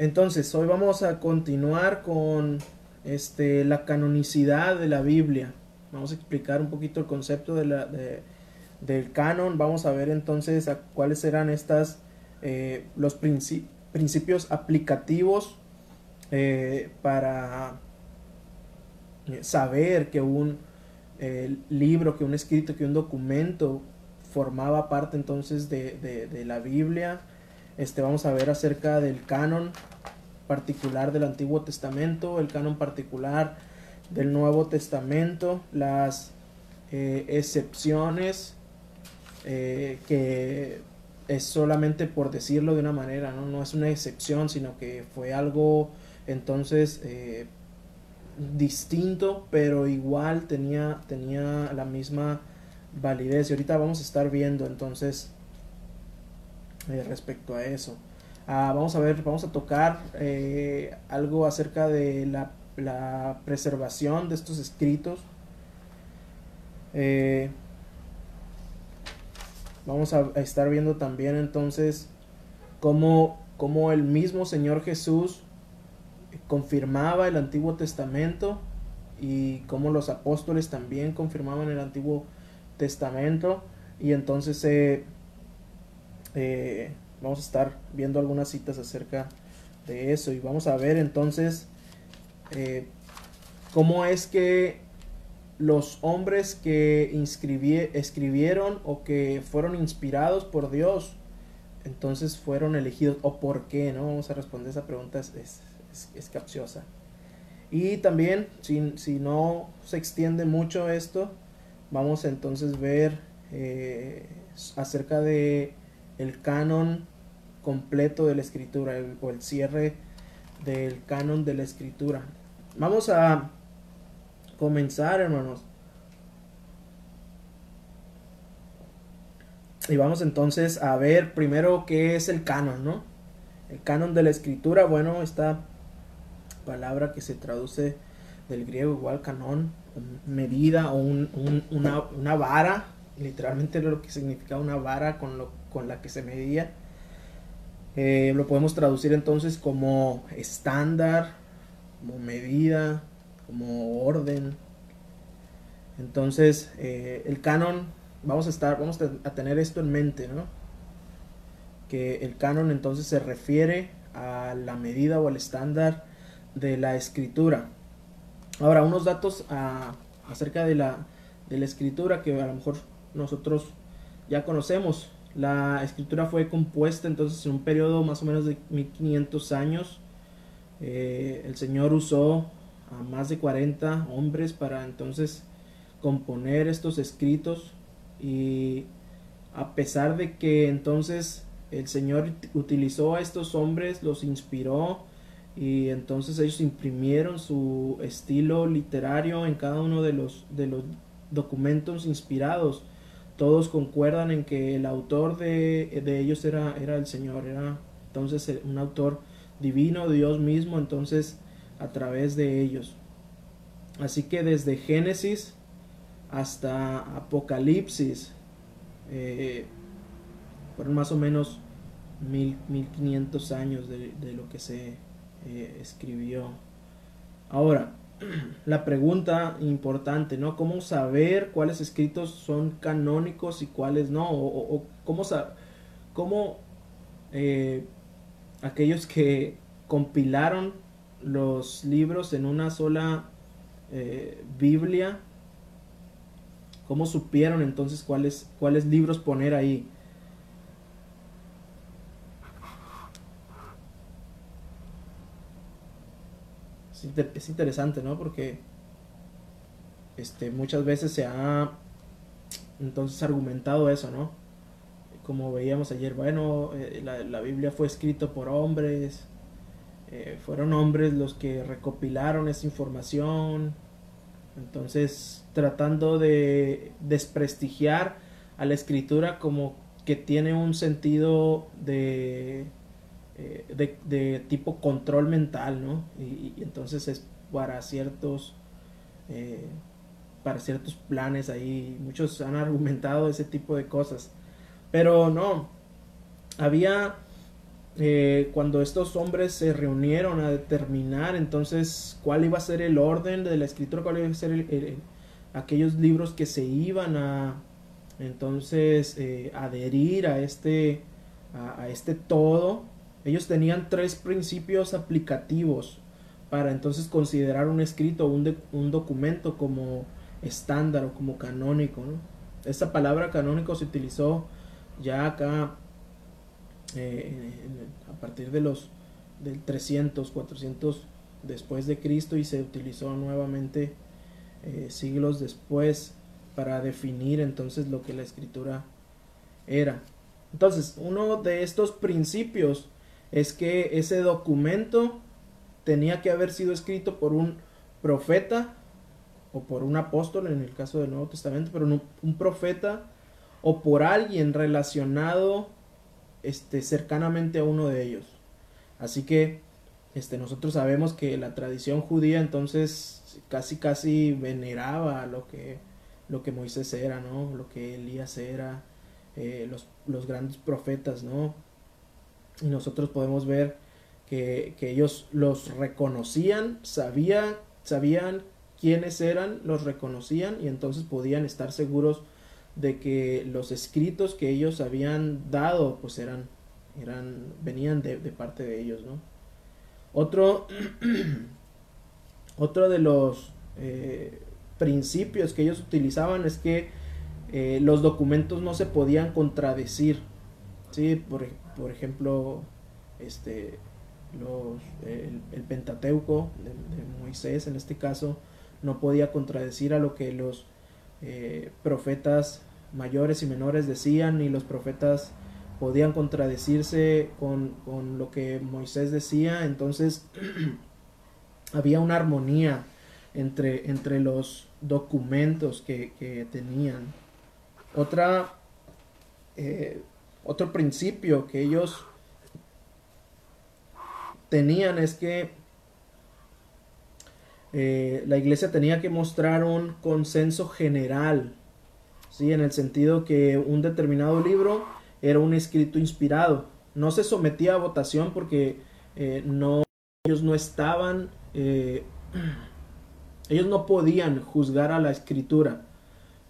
Entonces, hoy vamos a continuar con este, la canonicidad de la Biblia. Vamos a explicar un poquito el concepto del canon. Vamos a ver entonces a cuáles eran estas, eh, los principios aplicativos eh, para eh, saber que un libro, que un escrito, que un documento formaba parte entonces de, de la Biblia. Este, vamos a ver acerca del canon particular del Antiguo Testamento, el canon particular del Nuevo Testamento, las eh, excepciones eh, que es solamente por decirlo de una manera, ¿no? no es una excepción, sino que fue algo entonces eh, distinto, pero igual tenía, tenía la misma validez. Y ahorita vamos a estar viendo entonces respecto a eso. Ah, vamos a ver, vamos a tocar eh, algo acerca de la, preservación de estos escritos. Eh, vamos a, estar viendo también entonces cómo, cómo el mismo Señor Jesús confirmaba el Antiguo Testamento y cómo los apóstoles también confirmaban el Antiguo Testamento y entonces eh, Vamos a estar viendo algunas citas acerca de eso y vamos a ver entonces eh, cómo es que los hombres que escribieron o que fueron inspirados por Dios, entonces fueron elegidos o por qué, ¿no? Vamos a responder esa pregunta, es, es, capciosa. Y también, si, si, no se extiende mucho esto, vamos a entonces ver eh, acerca de el canon completo de la escritura o el cierre del canon de la escritura. Vamos a comenzar, hermanos. Y vamos entonces a ver primero qué es el canon, ¿no? El canon de la escritura, bueno, esta palabra que se traduce del griego igual canon, medida o una, una, vara, literalmente lo que significa una vara con, lo, con la que se medía. Eh, lo podemos traducir entonces como estándar, como medida, como orden. Entonces, eh, el canon, vamos a estar, vamos a tener esto en mente, ¿no? Que el canon entonces se refiere a la medida o al estándar de la escritura. Ahora, unos datos ah, acerca de la, de la escritura que a lo mejor nosotros ya conocemos. La escritura fue compuesta entonces en un periodo más o menos de 1500 años. Eh, el Señor usó a más de 40 hombres para entonces componer estos escritos y a pesar de que entonces el Señor utilizó a estos hombres, los inspiró y entonces ellos imprimieron su estilo literario en cada uno de los, de los documentos inspirados todos concuerdan en que el autor de, ellos era, era el Señor, era entonces un autor divino, Dios mismo, entonces a través de ellos. Así que desde Génesis hasta Apocalipsis eh, fueron más o menos mil, 1500 años de, lo que se eh, escribió. Ahora, la pregunta importante, ¿no? ¿Cómo saber cuáles escritos son canónicos y cuáles no? O, cómo, cómo eh, aquellos que compilaron los libros en una sola eh, Biblia, ¿cómo supieron entonces cuáles, cuáles libros poner ahí? Es interesante, ¿no? Porque este, muchas veces se ha entonces argumentado eso, ¿no? Como veíamos ayer, bueno, eh, la, Biblia fue escrito por hombres, eh, fueron hombres los que recopilaron esa información, entonces tratando de desprestigiar a la escritura como que tiene un sentido de eh, de, tipo control mental, ¿no? Y, entonces es para ciertos, eh, para ciertos planes ahí, muchos han argumentado ese tipo de cosas, pero no, había eh, cuando estos hombres se reunieron a determinar entonces cuál iba a ser el orden de la escritura, cuál iba a ser aquellos libros que se iban a entonces adherir a este, a, este todo, ellos tenían tres principios aplicativos para entonces considerar un escrito, un, un documento como estándar o como canónico. Esta palabra canónico se utilizó ya acá eh, a partir de los del 300, 400 después de Cristo y se utilizó nuevamente eh, siglos después para definir entonces lo que la escritura era. Entonces, uno de estos principios es que ese documento tenía que haber sido escrito por un profeta o por un apóstol en el caso del Nuevo Testamento, pero no, un profeta o por alguien relacionado este, cercanamente a uno de ellos. Así que este, nosotros sabemos que la tradición judía entonces casi casi veneraba lo que, lo que Moisés era, ¿no? Lo que Elías era, eh, los, los, grandes profetas, ¿no? Y nosotros podemos ver que, que ellos los reconocían, sabían, sabían quiénes eran, los reconocían y entonces podían estar seguros de que los escritos que ellos habían dado pues eran, eran venían de, parte de ellos, ¿no? Otro, otro de los eh, principios que ellos utilizaban es que eh, los documentos no se podían contradecir, ¿sí? Por, por ejemplo, este, el, Pentateuco de, Moisés en este caso no podía contradecir a lo que los eh, profetas mayores y menores decían y los profetas podían contradecirse con, lo que Moisés decía, entonces había una armonía entre, entre los documentos que, tenían. Otra, eh, otro principio que ellos tenían es que eh, la iglesia tenía que mostrar un consenso general, ¿sí? en el sentido que un determinado libro era un escrito inspirado. No se sometía a votación porque eh, no, ellos no estaban, eh, ellos no podían juzgar a la escritura,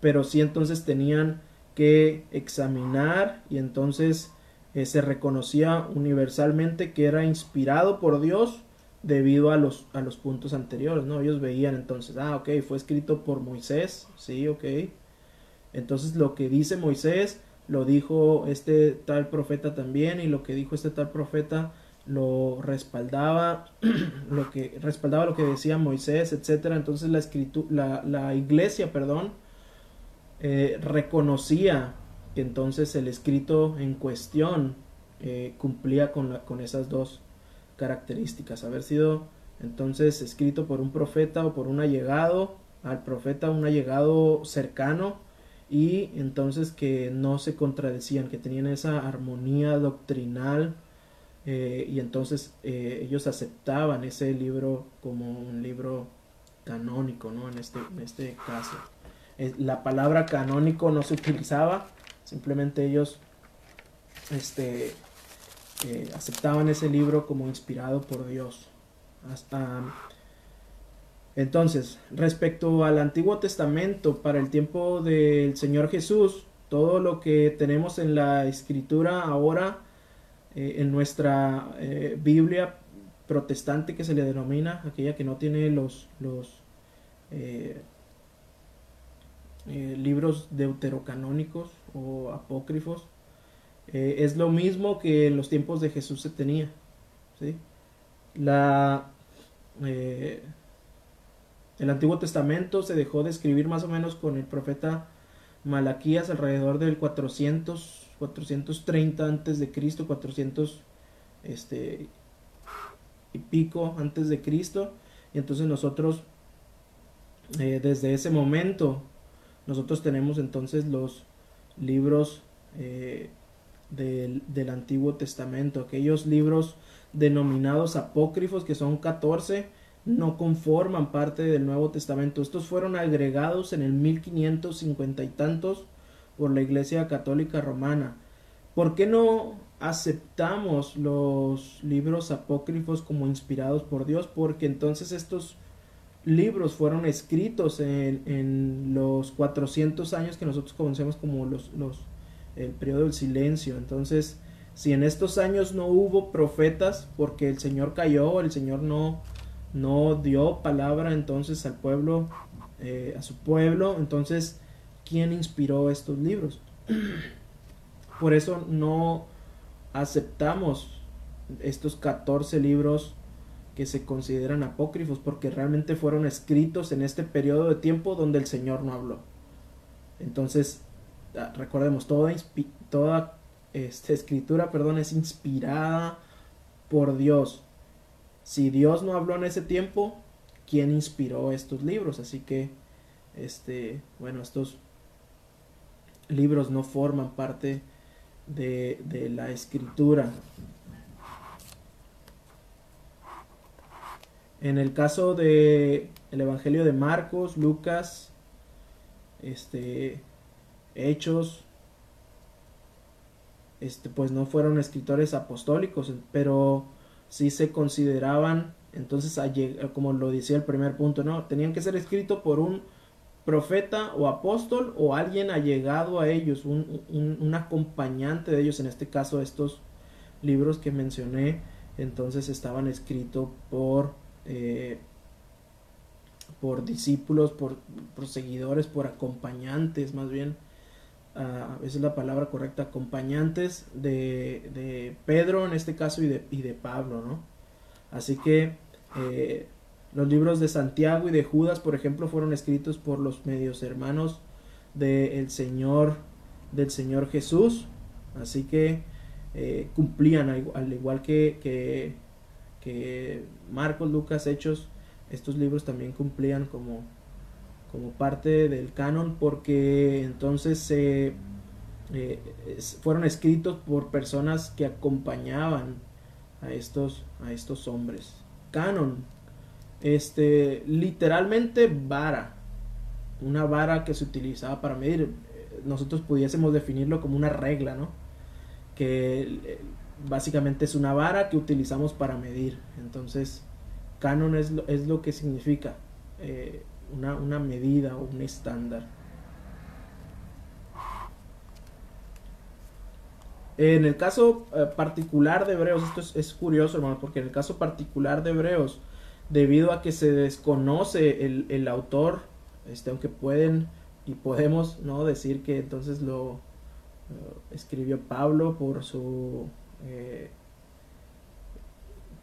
pero sí entonces tenían que examinar y entonces se reconocía universalmente que era inspirado por Dios debido a los, a los puntos anteriores, ¿no? Ellos veían entonces, ah, ok, fue escrito por Moisés, sí, ok. Entonces lo que dice Moisés lo dijo este tal profeta también y lo que dijo este tal profeta lo respaldaba lo que respaldaba lo que decía Moisés etcétera entonces la escritura la, iglesia perdón eh, reconocía que entonces el escrito en cuestión eh, cumplía con, la, con esas dos características, haber sido entonces escrito por un profeta o por un allegado al profeta, un allegado cercano y entonces que no se contradecían, que tenían esa armonía doctrinal eh, y entonces ellos aceptaban ese libro como un libro canónico, ¿no? En este, en este caso. Eh, la palabra canónico no se utilizaba, simplemente ellos este, aceptaban ese libro como inspirado por Dios. Hasta entonces, respecto al Antiguo Testamento, para el tiempo del Señor Jesús, todo lo que tenemos en la escritura ahora, eh, en nuestra eh, Biblia protestante que se le denomina, aquella que no tiene los, los eh, libros deuterocanónicos o apócrifos, eh, es lo mismo que en los tiempos de Jesús se tenía. La, eh, el Antiguo Testamento se dejó de escribir más o menos con el profeta Malaquías alrededor del 400, 430 antes de Cristo, 400 este, y pico antes de Cristo. Y entonces nosotros, eh, desde ese momento, nosotros tenemos entonces los libros del, Antiguo Testamento, aquellos libros denominados apócrifos, que son 14, no conforman parte del Nuevo Testamento. Estos fueron agregados en el 1550 y tantos por la Iglesia Católica Romana. ¿Por qué no aceptamos los libros apócrifos como inspirados por Dios porque entonces estos libros fueron escritos en, los 400 años que nosotros conocemos como los, los, el periodo del silencio. Entonces, si en estos años no hubo profetas porque el Señor cayó, el Señor no, no dio palabra entonces al pueblo, eh, a su pueblo, entonces, ¿quién inspiró estos libros? Por eso no aceptamos estos 14 libros que se consideran apócrifos porque realmente fueron escritos en este periodo de tiempo donde el Señor no habló. Entonces, ah, recordemos, toda, toda esta escritura perdón, es inspirada por Dios. Si Dios no habló en ese tiempo, ¿quién inspiró estos libros? Así que, este, bueno, estos libros no forman parte de, de la escritura. En el caso de el Evangelio de Marcos, Lucas, este, Hechos, este, pues no fueron escritores apostólicos, pero sí se consideraban, entonces, como lo decía el primer punto, ¿no? Tenían que ser escritos por un profeta o apóstol o alguien allegado a ellos, un, un acompañante de ellos, en este caso estos libros que mencioné, entonces estaban escritos por eh, por discípulos, por, seguidores, por acompañantes, más bien, a veces la palabra correcta, acompañantes de, Pedro en este caso y de, y de Pablo, ¿no? Así que eh, los libros de Santiago y de Judas, por ejemplo, fueron escritos por los medios hermanos del Señor, del Señor Jesús, así que eh, cumplían al, igual que Marcos, Lucas, Hechos, estos libros también cumplían como, como parte del canon porque entonces eh, fueron escritos por personas que acompañaban a estos, a estos hombres. Canon, este, literalmente vara, una vara que se utilizaba para medir. Nosotros pudiésemos definirlo como una regla, ¿no? Que básicamente es una vara que utilizamos para medir. Entonces, canon es lo, es lo que significa eh, una, medida o un estándar. En el caso eh, particular de Hebreos, esto es, curioso, hermano, porque en el caso particular de Hebreos, debido a que se desconoce el, autor, este, aunque pueden y podemos no decir que entonces lo eh, escribió Pablo por su eh,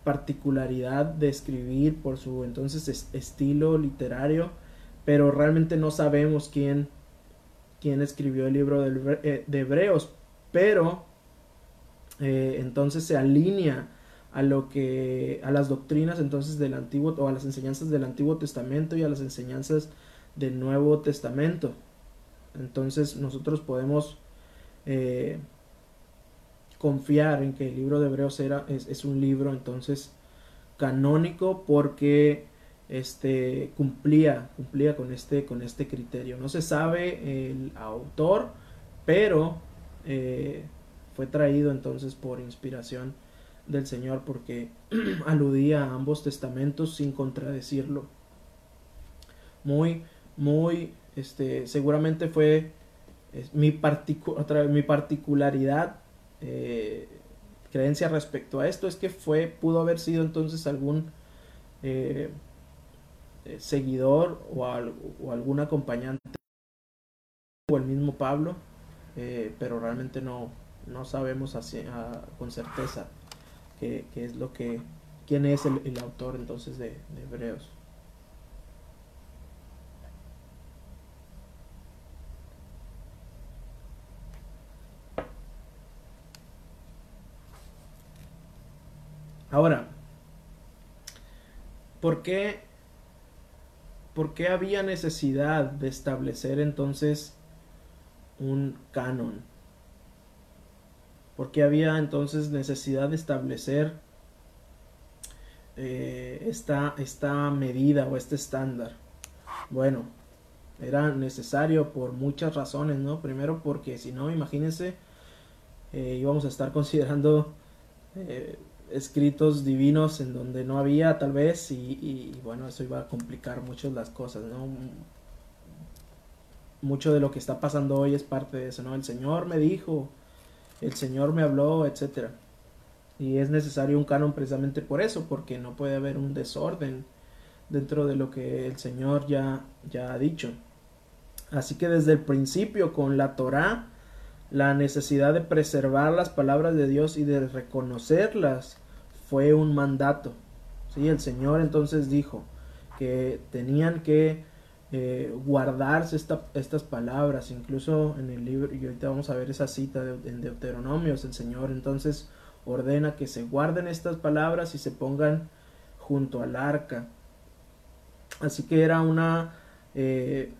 particularidad de escribir, por su entonces estilo literario, pero realmente no sabemos quién, quién escribió el libro de, eh, Hebreos, pero eh, entonces se alinea a lo que a las doctrinas entonces del antiguo o a las enseñanzas del antiguo testamento y a las enseñanzas del nuevo testamento. Entonces nosotros podemos confiar en que el libro de Hebreos era, es, un libro entonces canónico porque este cumplía cumplía con este con este criterio. No se sabe el autor pero eh, fue traído entonces por inspiración del Señor porque aludía a ambos testamentos sin contradecirlo. Muy muy este seguramente fue mi, mi particularidad eh, creencia respecto a esto es que fue, pudo haber sido entonces algún eh, eh, seguidor o, algún acompañante o el mismo Pablo, pero realmente no, no sabemos con certeza qué, es lo que, quién es el, autor entonces de Hebreos. Ahora, ¿por qué, ¿por qué había necesidad de establecer entonces un canon? ¿Por qué había entonces necesidad de establecer eh, esta, esta medida o este estándar? Bueno, era necesario por muchas razones, ¿no? Primero porque si no, imagínense eh, íbamos a estar considerando eh, escritos divinos en donde no había tal vez y, bueno, eso iba a complicar mucho las cosas, ¿no? Mucho de lo que está pasando hoy es parte de eso, ¿no? El Señor me dijo, el Señor me habló, etcétera. Y es necesario un canon precisamente por eso, porque no puede haber un desorden dentro de lo que el Señor ya, ya ha dicho. Así que desde el principio con la Torá, la necesidad de preservar las palabras de Dios y de reconocerlas fue un mandato. ¿sí? El Señor entonces dijo que tenían que eh, guardarse estas palabras, incluso en el libro, y ahorita vamos a ver esa cita de, en Deuteronomios, el Señor entonces ordena que se guarden estas palabras y se pongan junto al arca. Así que era una eh,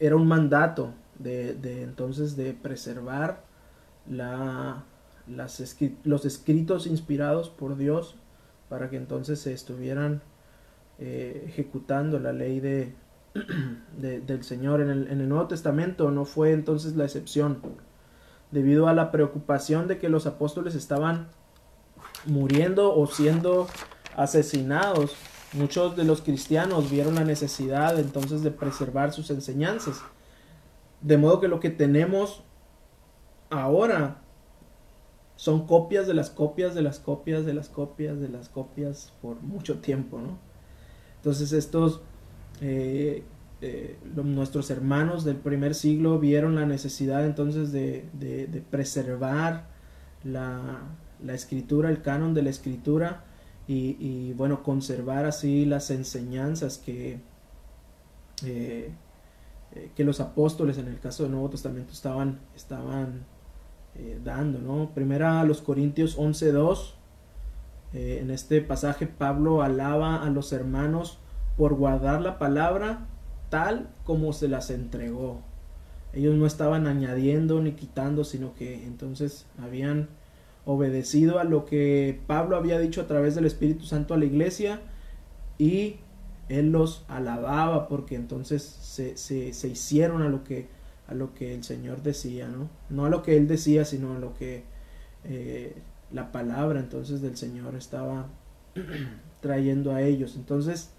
era un mandato de, entonces de preservar la, las los escritos inspirados por Dios para que entonces se estuvieran eh, ejecutando la ley de, del Señor. En el, en el Nuevo Testamento no fue entonces la excepción, debido a la preocupación de que los apóstoles estaban muriendo o siendo asesinados. Muchos de los cristianos vieron la necesidad entonces de preservar sus enseñanzas de modo que lo que tenemos ahora son copias de las copias de las copias de las copias de las copias por mucho tiempo, ¿no? Entonces estos, eh, eh, nuestros hermanos del primer siglo vieron la necesidad entonces de, preservar la, escritura, el canon de la escritura y, y bueno, conservar así las enseñanzas que, eh, eh, que los apóstoles en el caso del Nuevo Testamento estaban, estaban eh, dando, ¿no? Primera a los Corintios 11.2, eh, en este pasaje Pablo alaba a los hermanos por guardar la palabra tal como se las entregó. Ellos no estaban añadiendo ni quitando, sino que entonces habían obedecido a lo que Pablo había dicho a través del Espíritu Santo a la iglesia y él los alababa porque entonces se, se, hicieron a lo que a lo que el Señor decía, ¿no? No a lo que él decía, sino a lo que eh, la palabra entonces del Señor estaba trayendo a ellos. Entonces,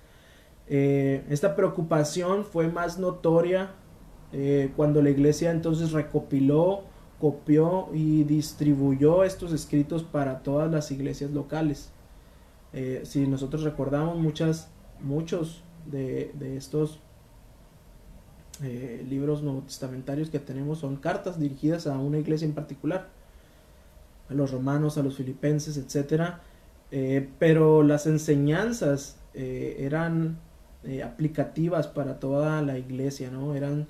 eh, esta preocupación fue más notoria eh, cuando la iglesia entonces recopiló, copió y distribuyó estos escritos para todas las iglesias locales. si nosotros recordamos muchas muchos de, estos eh, libros nuevo testamentarios que tenemos son cartas dirigidas a una iglesia en particular, a los romanos, a los filipenses, etc. Eh, pero las enseñanzas eh, eran aplicativas para toda la iglesia, ¿no? Eran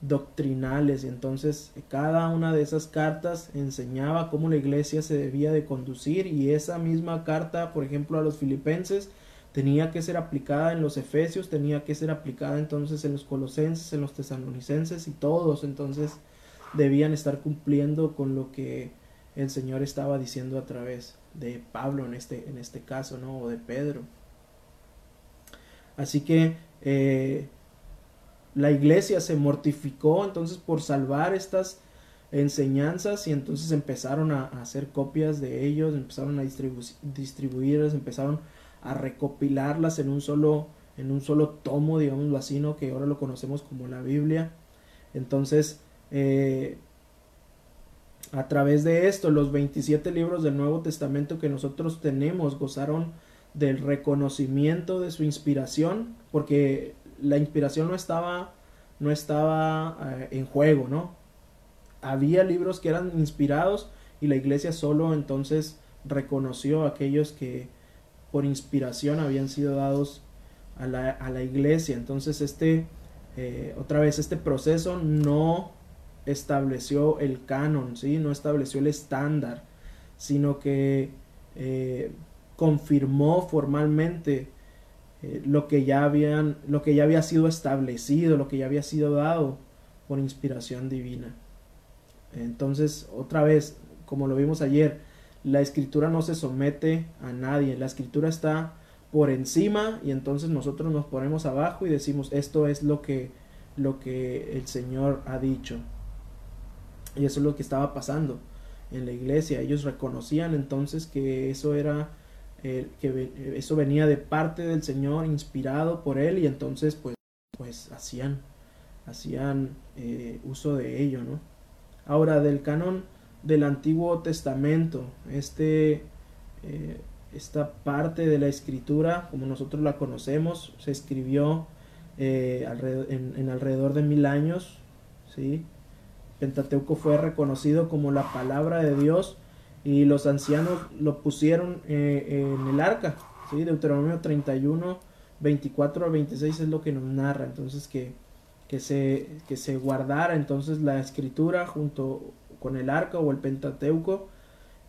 doctrinales y entonces cada una de esas cartas enseñaba cómo la iglesia se debía de conducir y esa misma carta, por ejemplo, a los filipenses, tenía que ser aplicada en los efesios, tenía que ser aplicada entonces en los colosenses, en los tesalonicenses y todos entonces debían estar cumpliendo con lo que el Señor estaba diciendo a través de Pablo en este, en este caso, ¿no? O de Pedro. Así que eh, la iglesia se mortificó entonces por salvar estas enseñanzas y entonces empezaron a, hacer copias de ellos, empezaron a distribuirlas, empezaron a recopilarlas en un solo en un solo tomo, digámoslo así, ¿no? que ahora lo conocemos como la Biblia. Entonces, eh, a través de esto, los 27 libros del Nuevo Testamento que nosotros tenemos gozaron del reconocimiento de su inspiración, porque la inspiración no estaba, no estaba eh, en juego, ¿no? Había libros que eran inspirados y la iglesia solo entonces reconoció a aquellos que, por inspiración habían sido dados a la, a la iglesia. Entonces este, eh, otra vez, este proceso no estableció el canon, ¿sí? no estableció el estándar, sino que eh, confirmó formalmente eh, lo, que ya habían, lo que ya había sido establecido, lo que ya había sido dado por inspiración divina. Entonces, otra vez, como lo vimos ayer, la escritura no se somete a nadie, la escritura está por encima y entonces nosotros nos ponemos abajo y decimos esto es lo que lo que el Señor ha dicho. Y eso es lo que estaba pasando. en la iglesia. Ellos reconocían entonces que eso era que eso venía de parte del Señor, inspirado por él, y entonces pues, pues hacían, hacían eh, uso de ello, ¿no? Ahora, del canon del Antiguo Testamento, este, eh, esta parte de la escritura, como nosotros la conocemos, se escribió eh, en, alrededor de mil años, ¿sí? Pentateuco fue reconocido como la palabra de Dios y los ancianos lo pusieron eh, en el arca, ¿sí? Deuteronomio 31, 24 al 26 es lo que nos narra, entonces que, que, se, que se guardara entonces la escritura junto con el arca o el Pentateuco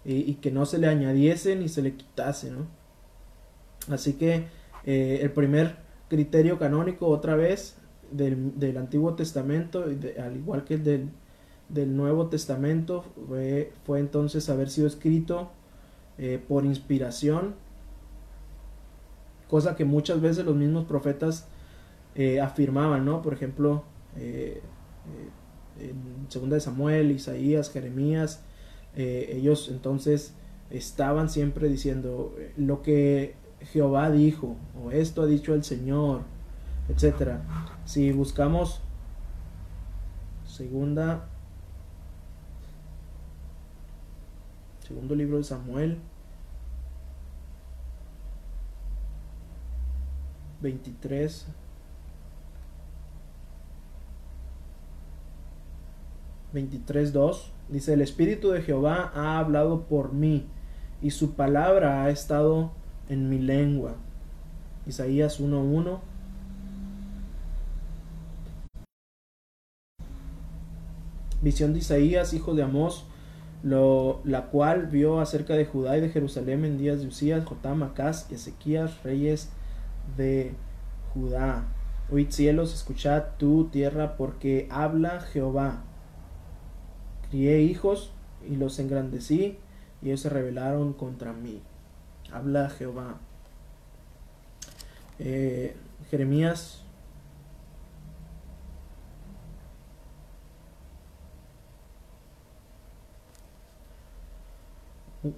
y, que no se le añadiese ni se le quitase, ¿no? Así que eh, el primer criterio canónico otra vez del, del Antiguo Testamento, al igual que el del, del Nuevo Testamento, fue, fue, entonces haber sido escrito eh, por inspiración, cosa que muchas veces los mismos profetas eh, afirmaban, ¿no? Por ejemplo, Segunda de Samuel, Isaías, Jeremías, ellos entonces estaban siempre diciendo lo que Jehová dijo, o esto ha dicho el Señor, etcétera. Si buscamos segunda segundo libro de Samuel 23 23.2 dice el Espíritu de Jehová ha hablado por mí y su palabra ha estado en mi lengua. Isaías 1.1. Visión de Isaías, hijo de Amós, lo, la cual vio acerca de Judá y de Jerusalén en días de Usías, Jotam, Acaz y Ezequías, reyes de Judá. Oíd cielos, escuchad tu tierra, porque habla Jehová. Crié hijos y los engrandecí, y ellos se rebelaron contra mí habla Jehová. Eh, Jeremías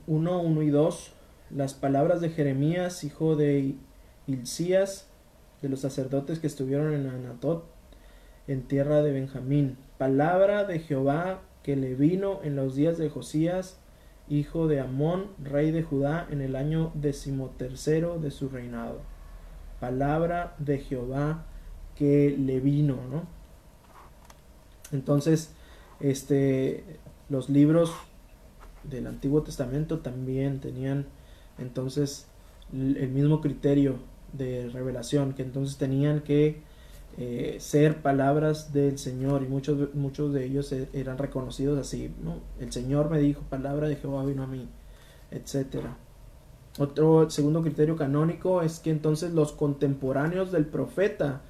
uno, uno y dos, las palabras de Jeremías, hijo de Hilcías, de los sacerdotes que estuvieron en Anatot, en tierra de Benjamín. Palabra de Jehová que le vino en los días de Josías, hijo de Amón, rey de Judá, en el año decimotercero de su reinado. Palabra de Jehová que le vino, ¿no? Entonces, este, los libros del Antiguo Testamento también tenían entonces el mismo criterio de revelación, que entonces tenían que eh, ser palabras del Señor y muchos, muchos de ellos e, eran reconocidos así, ¿no? El Señor me dijo, palabra de Jehová vino a mí, etcétera. Otro segundo criterio canónico es que entonces los contemporáneos del profeta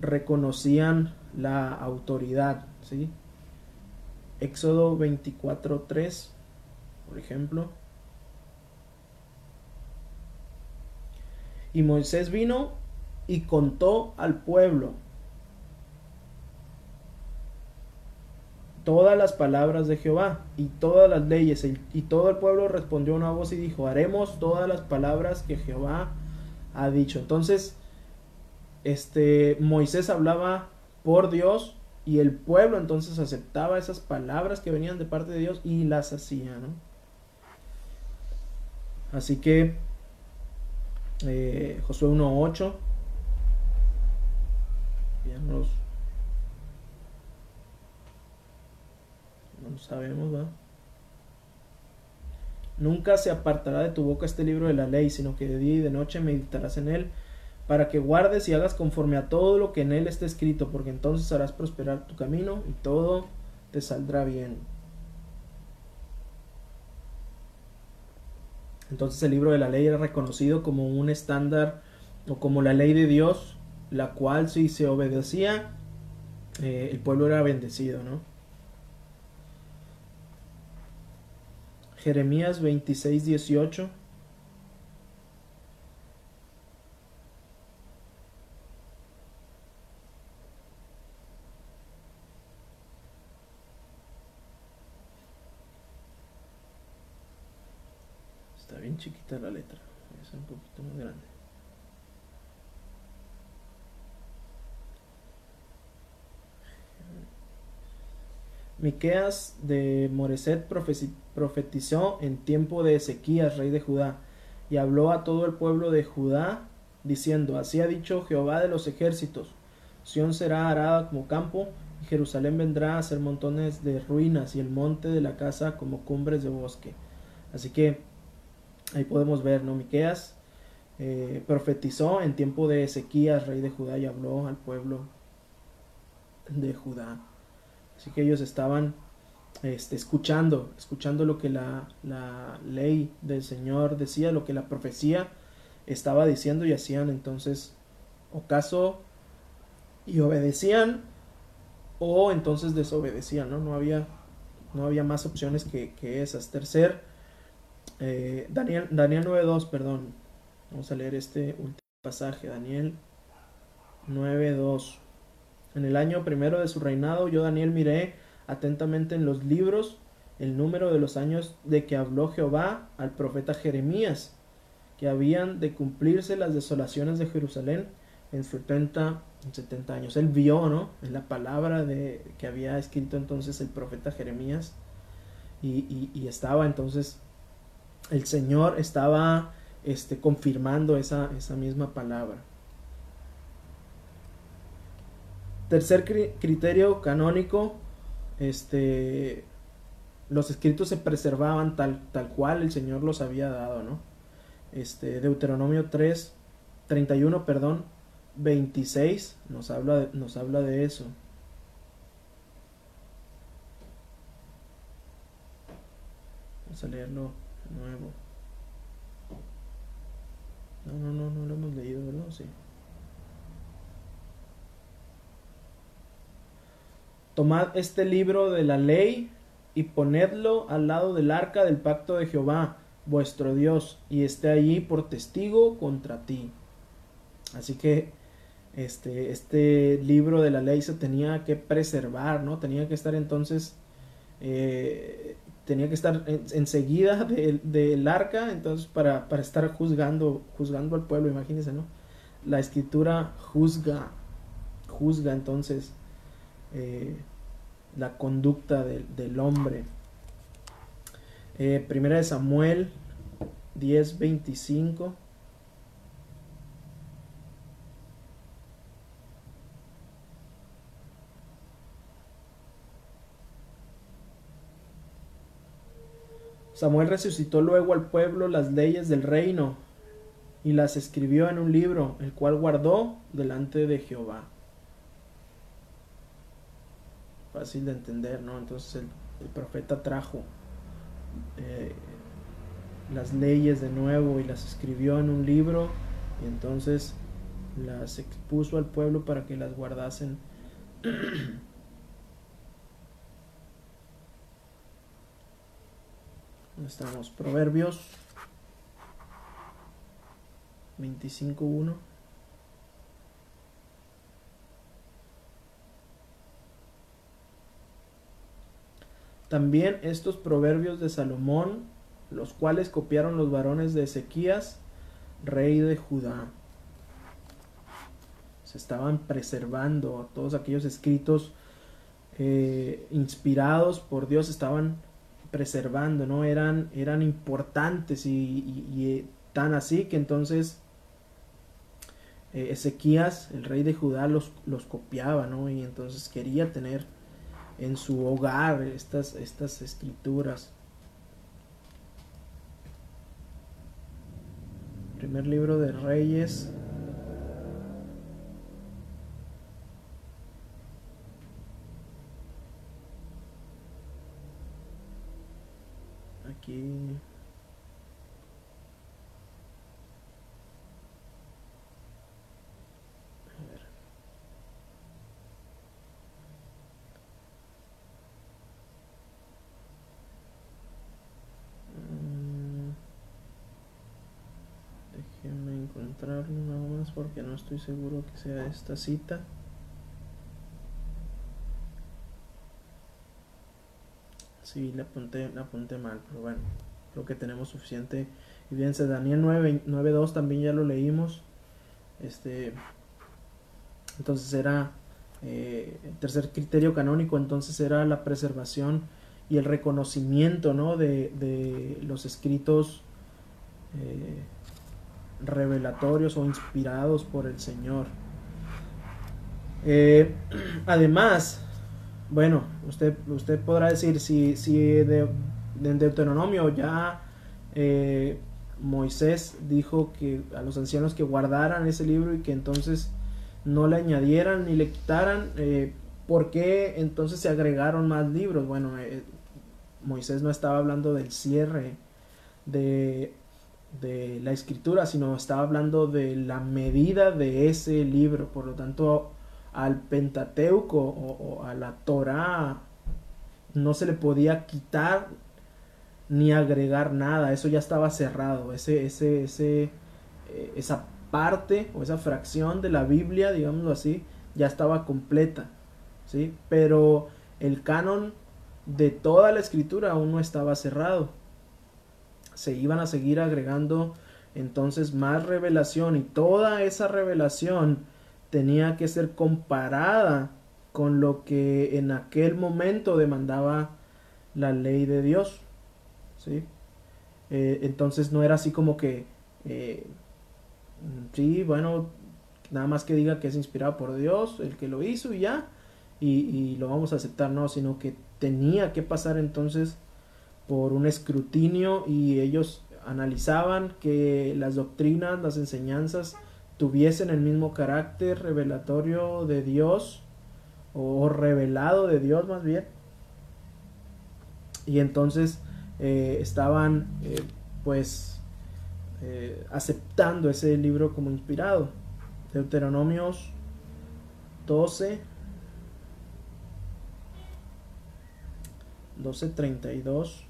reconocían la autoridad, ¿sí? Éxodo 24:3, por ejemplo. Y Moisés vino y contó al pueblo todas las palabras de Jehová y todas las leyes. Y todo el pueblo respondió una voz y dijo, haremos todas las palabras que Jehová ha dicho. Entonces, este Moisés hablaba por Dios y el pueblo entonces aceptaba esas palabras que venían de parte de Dios y las hacía, Así que eh, Josué 1.8 los no sabemos, ¿va? Nunca se apartará de tu boca este libro de la ley, sino que de día y de noche meditarás en él, para que guardes y hagas conforme a todo lo que en él está escrito, porque entonces harás prosperar tu camino y todo te saldrá bien. Entonces el libro de la ley era reconocido como un estándar o como la ley de Dios, la cual si se obedecía, eh, el pueblo era bendecido, ¿no? Jeremías 26, 18. Está bien chiquita la letra, es un poquito más grande. Miqueas de Moreset profetizó en tiempo de Ezequías, rey de Judá, y habló a todo el pueblo de Judá, diciendo, Así ha dicho Jehová de los ejércitos, Sión será arada como campo, y Jerusalén vendrá a ser montones de ruinas, y el monte de la casa como cumbres de bosque. Así que ahí podemos ver, ¿no? Miqueas eh, profetizó en tiempo de Ezequías, rey de Judá, y habló al pueblo de Judá. Así que ellos estaban este, escuchando, escuchando lo que la, la, ley del Señor decía, lo que la profecía estaba diciendo y hacían entonces ocaso y obedecían o entonces desobedecían, ¿no? No había, no había más opciones que, esas. Tercer, eh, Daniel, Daniel 9.2, perdón. Vamos a leer este último pasaje, Daniel 9.2. En el año primero de su reinado, yo Daniel miré atentamente en los libros el número de los años de que habló Jehová al profeta Jeremías, que habían de cumplirse las desolaciones de Jerusalén en 70, en 70 años. Él vio, ¿no? En la palabra de, que había escrito entonces el profeta Jeremías y, y, estaba entonces, el Señor estaba este, confirmando esa, esa misma palabra. Tercer criterio canónico, este, los escritos se preservaban tal, tal cual el Señor los había dado, ¿no? Este, Deuteronomio 3, 31, perdón, 26 nos habla de, nos habla de eso. Vamos a leerlo de nuevo. No, no, no, no lo hemos leído, ¿verdad? Sí. Tomad este libro de la ley y ponedlo al lado del arca del pacto de Jehová, vuestro Dios, y esté allí por testigo contra ti. Así que este, este libro de la ley se tenía que preservar, ¿no? Tenía que estar entonces, eh, tenía que estar enseguida del arca, entonces para, para, estar juzgando, juzgando al pueblo, imagínense, ¿no? La escritura juzga, juzga entonces eh, la conducta del, hombre. Eh, primera de Samuel 10:25. Samuel resucitó luego al pueblo las leyes del reino y las escribió en un libro, el cual guardó delante de Jehová fácil de entender, ¿no? Entonces el, profeta trajo eh, las leyes de nuevo y las escribió en un libro y entonces las expuso al pueblo para que las guardasen. estamos? Proverbios 25.1. También estos proverbios de Salomón, los cuales copiaron los varones de Ezequías, rey de Judá. Se estaban preservando todos aquellos escritos eh, inspirados por Dios, estaban preservando, ¿no? Eran, eran importantes y, eh, tan así que entonces eh, Ezequías, el rey de Judá, los, los copiaba, ¿no? Y entonces quería tener en su hogar estas, estas escrituras. Primer libro de Reyes. Aquí nada más porque no estoy seguro que sea esta cita. Sí, le apunté, le apunté mal, pero bueno, creo que tenemos suficiente Fíjense, Daniel 9, 9.2 también ya lo leímos. Este, entonces era eh, el tercer criterio canónico, entonces era la preservación y el reconocimiento ¿no? de, de los escritos eh, revelatorios o inspirados por el Señor. Eh, además, bueno, usted, usted podrá decir si, si de, en Deuteronomio ya eh, Moisés dijo que a los ancianos que guardaran ese libro y que entonces no le añadieran ni le quitaran, eh, ¿por qué entonces se agregaron más libros? Bueno, Moisés no estaba hablando del cierre de, de la escritura, sino estaba hablando de la medida de ese libro. Por lo tanto, al Pentateuco o, a la Torah no se le podía quitar ni agregar nada, eso ya estaba cerrado, ese, ese, ese, eh, esa parte o esa fracción de la Biblia, digámoslo así, ya estaba completa, ¿sí? Pero el canon de toda la escritura aún no estaba cerrado. Se iban a seguir agregando entonces más revelación y toda esa revelación tenía que ser comparada con lo que en aquel momento demandaba la ley de Dios. ¿sí? Eh, entonces no era así como que, eh, sí, bueno, nada más que diga que es inspirado por Dios, el que lo hizo y ya, y, y lo vamos a aceptar, no, sino que tenía que pasar entonces por un escrutinio y ellos analizaban que las doctrinas, las enseñanzas, tuviesen el mismo carácter revelatorio de Dios o revelado de Dios más bien. Y entonces eh, estaban eh, pues eh, aceptando ese libro como inspirado. Deuteronomios 12 12.32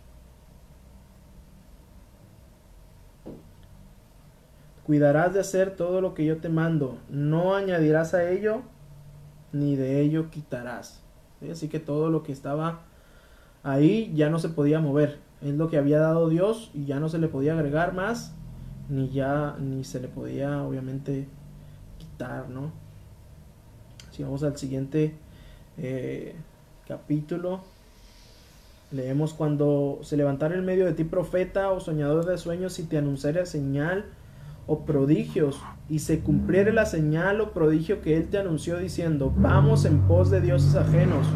Cuidarás de hacer todo lo que yo te mando, no añadirás a ello, ni de ello quitarás. Así que todo lo que estaba ahí ya no se podía mover. Es lo que había dado Dios y ya no se le podía agregar más, ni ya, ni se le podía obviamente quitar, ¿no? Si vamos al siguiente eh, capítulo, leemos cuando se levantara en medio de ti profeta o soñador de sueños y te anunciara señal o prodigios, y se cumpliere la señal o prodigio que él te anunció diciendo, vamos en pos de dioses ajenos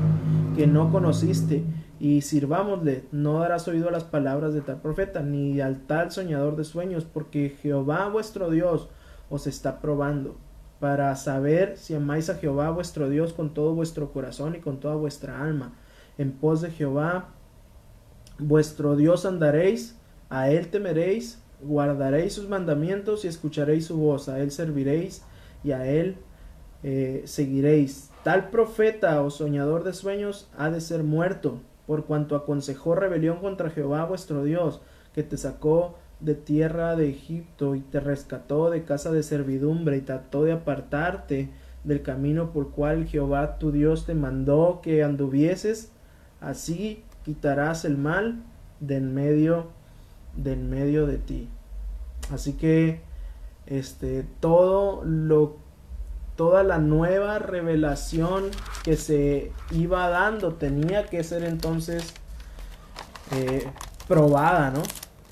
que no conociste, y sirvámosle, no darás oído a las palabras de tal profeta, ni al tal soñador de sueños, porque Jehová vuestro Dios os está probando, para saber si amáis a Jehová vuestro Dios con todo vuestro corazón y con toda vuestra alma. En pos de Jehová vuestro Dios andaréis, a él temeréis, guardaréis sus mandamientos y escucharéis su voz, a él serviréis y a él eh, seguiréis. Tal profeta o soñador de sueños ha de ser muerto, por cuanto aconsejó rebelión contra Jehová vuestro Dios, que te sacó de tierra de Egipto y te rescató de casa de servidumbre y trató de apartarte del camino por cual Jehová tu Dios te mandó que anduvieses, así quitarás el mal de medio de en medio de ti. Así que este todo lo toda la nueva revelación que se iba dando tenía que ser entonces eh, probada, ¿no?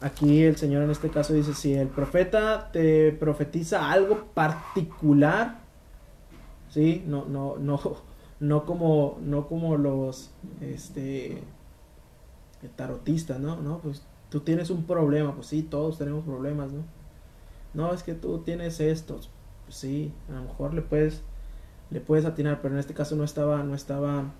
Aquí el Señor en este caso dice, si el profeta te profetiza algo particular, ¿sí? No, no, no, no como, no como los, este, tarotistas, ¿no? No, pues tú tienes un problema, pues sí, todos tenemos problemas, ¿no? No, es que tú tienes estos, pues sí, a lo mejor le puedes, le puedes atinar, pero en este caso no estaba, no estaba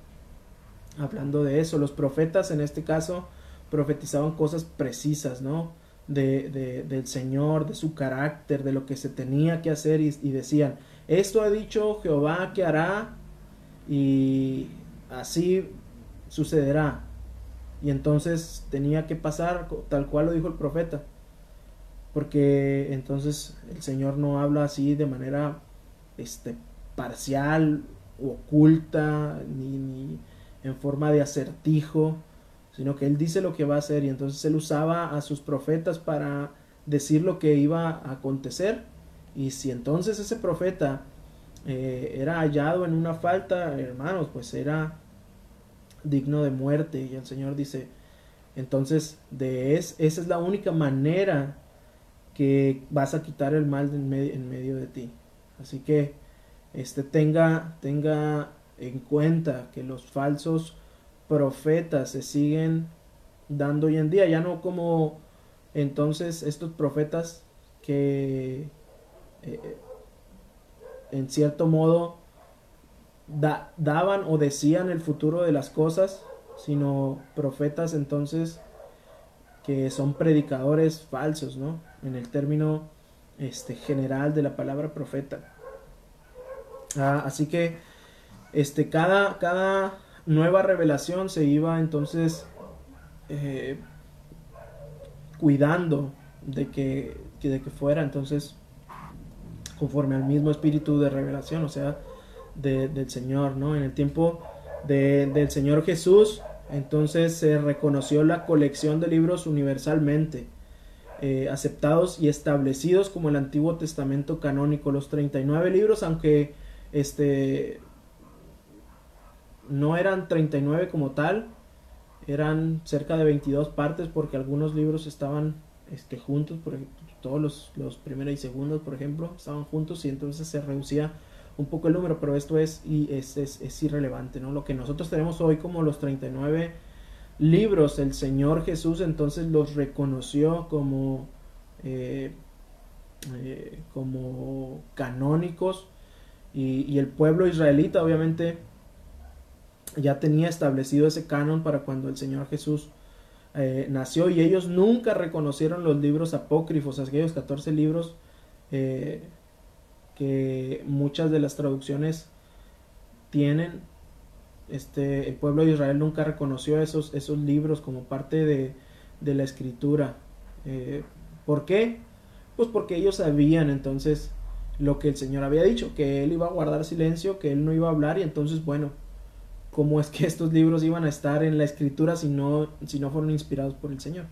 hablando de eso. Los profetas en este caso profetizaban cosas precisas, ¿no? De, de, del Señor, de su carácter, de lo que se tenía que hacer y decían, esto ha dicho Jehová que hará y así sucederá. Y entonces tenía que pasar tal cual lo dijo el profeta. Porque entonces el Señor no habla así de manera este, parcial, oculta, ni, ni en forma de acertijo, sino que Él dice lo que va a hacer. Y entonces Él usaba a sus profetas para decir lo que iba a acontecer. Y si entonces ese profeta eh, era hallado en una falta, hermanos, pues era digno de muerte. Y el Señor dice, entonces de es, esa es la única manera que vas a quitar el mal en medio, en medio de ti. Así que este, tenga, tenga en cuenta que los falsos profetas se siguen dando hoy en día, ya no como entonces estos profetas que eh, en cierto modo daban o decían el futuro de las cosas, sino profetas entonces que son predicadores falsos, ¿no? En el término este, general de la palabra profeta. Ah, así que este, cada, cada nueva revelación se iba entonces eh, cuidando de que, de que fuera entonces conforme al mismo espíritu de revelación, o sea, del Señor, ¿no? En el tiempo del Señor Jesús, entonces se reconoció la colección de libros universalmente eh, aceptados y establecidos como el Antiguo Testamento canónico, los 39 libros, aunque este no eran 39 como tal, eran cerca de 22 partes porque algunos libros estaban este, juntos, por todos los, los primeros y segundos, por ejemplo, estaban juntos y entonces se reducía un poco el número, pero esto es, y es, es, irrelevante, ¿no? Lo que nosotros tenemos hoy como los 39 libros, el Señor Jesús entonces los reconoció como, eh, eh, como canónicos y, el pueblo israelita obviamente ya tenía establecido ese canon para cuando el Señor Jesús eh, nació y ellos nunca reconocieron los libros apócrifos, aquellos 14 libros que muchas de las traducciones tienen. Este, el pueblo de Israel nunca reconoció esos, esos libros como parte de, de la escritura. Eh, ¿Por qué? Pues porque ellos sabían entonces lo que el Señor había dicho, que Él iba a guardar silencio, que Él no iba a hablar y entonces bueno, cómo es que estos libros iban a estar en la escritura si no, si no fueron inspirados por el Señor.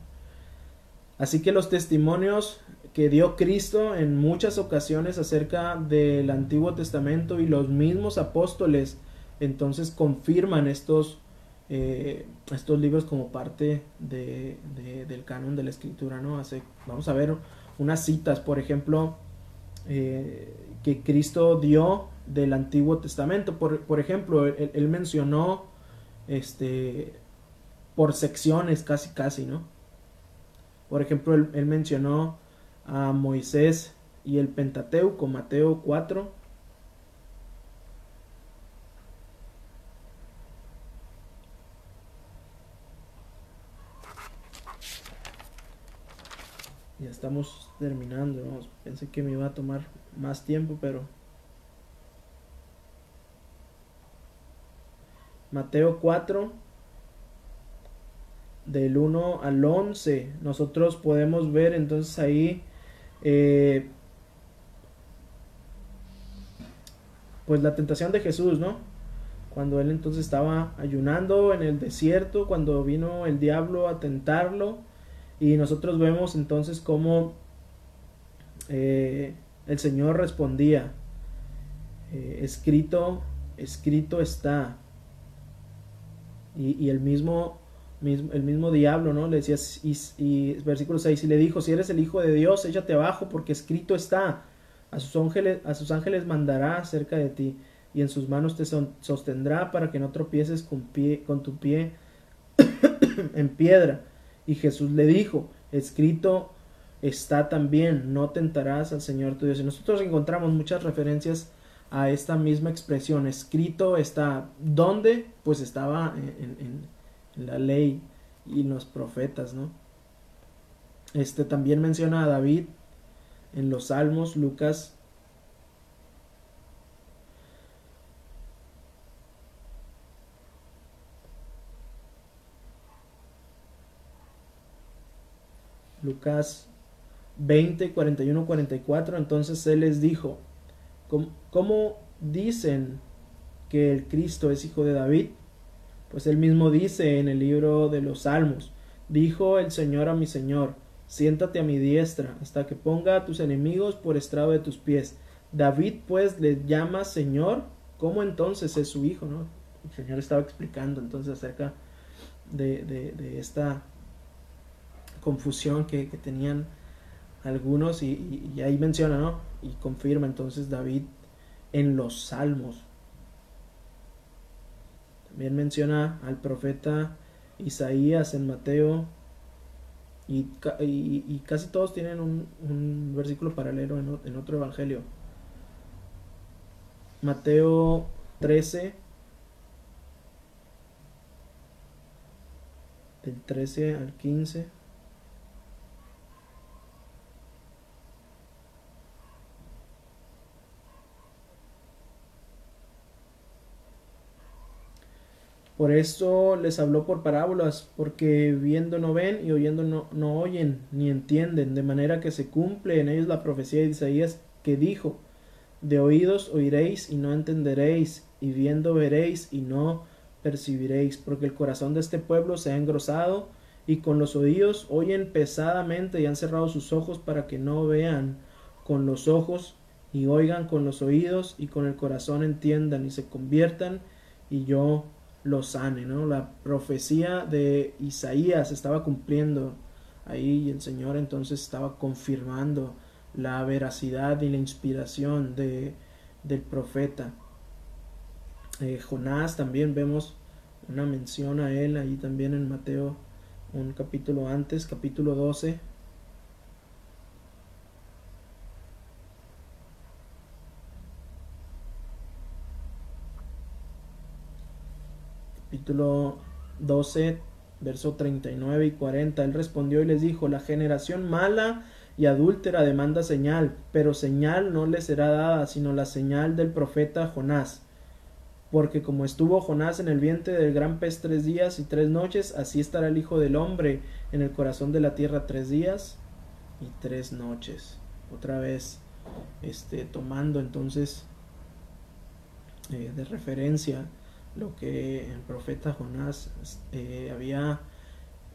Así que los testimonios que dio Cristo en muchas ocasiones acerca del Antiguo Testamento y los mismos apóstoles entonces confirman estos, eh, estos libros como parte de, del canon de la escritura. ¿no? vamos a ver unas citas, por ejemplo, eh, que Cristo dio del Antiguo Testamento. Por, por ejemplo, él, mencionó este por secciones casi casi, ¿no? Por ejemplo, él, mencionó a Moisés y el Pentateuco, Mateo 4. Ya estamos terminando, pensé que me iba a tomar más tiempo, pero Mateo 4, del 1 al 11. Nosotros podemos ver entonces ahí, eh, pues la tentación de Jesús, ¿no? Cuando él entonces estaba ayunando en el desierto, cuando vino el diablo a tentarlo, y nosotros vemos entonces cómo eh, el Señor respondía, eh, escrito, escrito está. Y, el mismo, mismo, el mismo diablo, ¿no? Le decía, y, versículo 6, y le dijo, si eres el Hijo de Dios, échate abajo, porque escrito está, a sus ángeles, a sus ángeles mandará cerca de ti, y en sus manos te sostendrá para que no tropieces con, pie, con tu pie en piedra. Y Jesús le dijo, escrito está también, no tentarás al Señor tu Dios. Y nosotros encontramos muchas referencias a esta misma expresión. Escrito está, ¿dónde? Pues estaba en, la ley y los profetas, ¿no? Este también menciona a David en los Salmos, Lucas Lucas 20, 41, 44, entonces él les dijo, ¿Cómo, dicen que el Cristo es hijo de David? Pues él mismo dice en el libro de los Salmos, dijo el Señor a mi Señor, siéntate a mi diestra, hasta que ponga a tus enemigos por estrado de tus pies. David pues le llama Señor, ¿cómo entonces es su hijo? ¿no? El Señor estaba explicando entonces acerca de, de, esta confusión que, tenían algunos y, y, ahí menciona, ¿no? Y confirma entonces David en los salmos. También menciona al profeta Isaías en Mateo y, y, casi todos tienen un, un versículo paralelo en, en, otro evangelio. Mateo 13, del 13 al 15. Por eso les habló por parábolas, porque viendo no ven y oyendo no, no, oyen ni entienden, de manera que se cumple en ellos la profecía de Isaías que dijo, de oídos oiréis y no entenderéis, y viendo veréis y no percibiréis, porque el corazón de este pueblo se ha engrosado, y con los oídos oyen pesadamente y han cerrado sus ojos para que no vean con los ojos y oigan con los oídos y con el corazón entiendan y se conviertan y yo lo sane, ¿no? La profecía de Isaías estaba cumpliendo ahí y el Señor entonces estaba confirmando la veracidad y la inspiración de, del profeta. Eh, Jonás también vemos una mención a él ahí también en Mateo un capítulo antes, capítulo 12, capítulo 12, verso 39 y 40. Él respondió y les dijo, la generación mala y adúltera demanda señal, pero señal no le será dada, sino la señal del profeta Jonás. Porque como estuvo Jonás en el vientre del gran pez tres días y tres noches, así estará el Hijo del Hombre en el corazón de la tierra tres días y tres noches. Otra vez, este, tomando entonces eh, de referencia lo que el profeta Jonás eh, había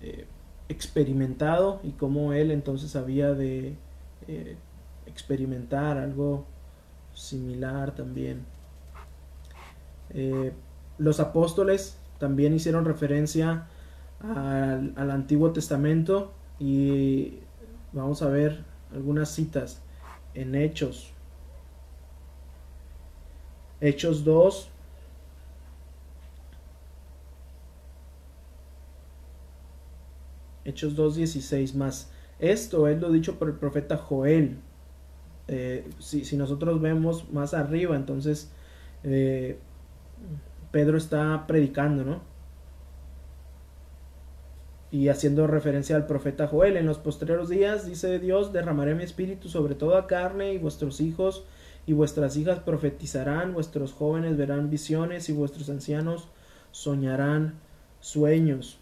eh, experimentado y cómo él entonces había de eh, experimentar algo similar también. los apóstoles también hicieron referencia al, al Antiguo Testamento y vamos a ver algunas citas en Hechos. Hechos 2, Hechos 2.16 más. Esto es lo dicho por el profeta Joel. Eh, si, nosotros vemos más arriba, entonces eh, Pedro está predicando, ¿no? Y haciendo referencia al profeta Joel, en los posteriores días, dice Dios, derramaré mi espíritu sobre toda carne y vuestros hijos y vuestras hijas profetizarán, vuestros jóvenes verán visiones y vuestros ancianos soñarán sueños.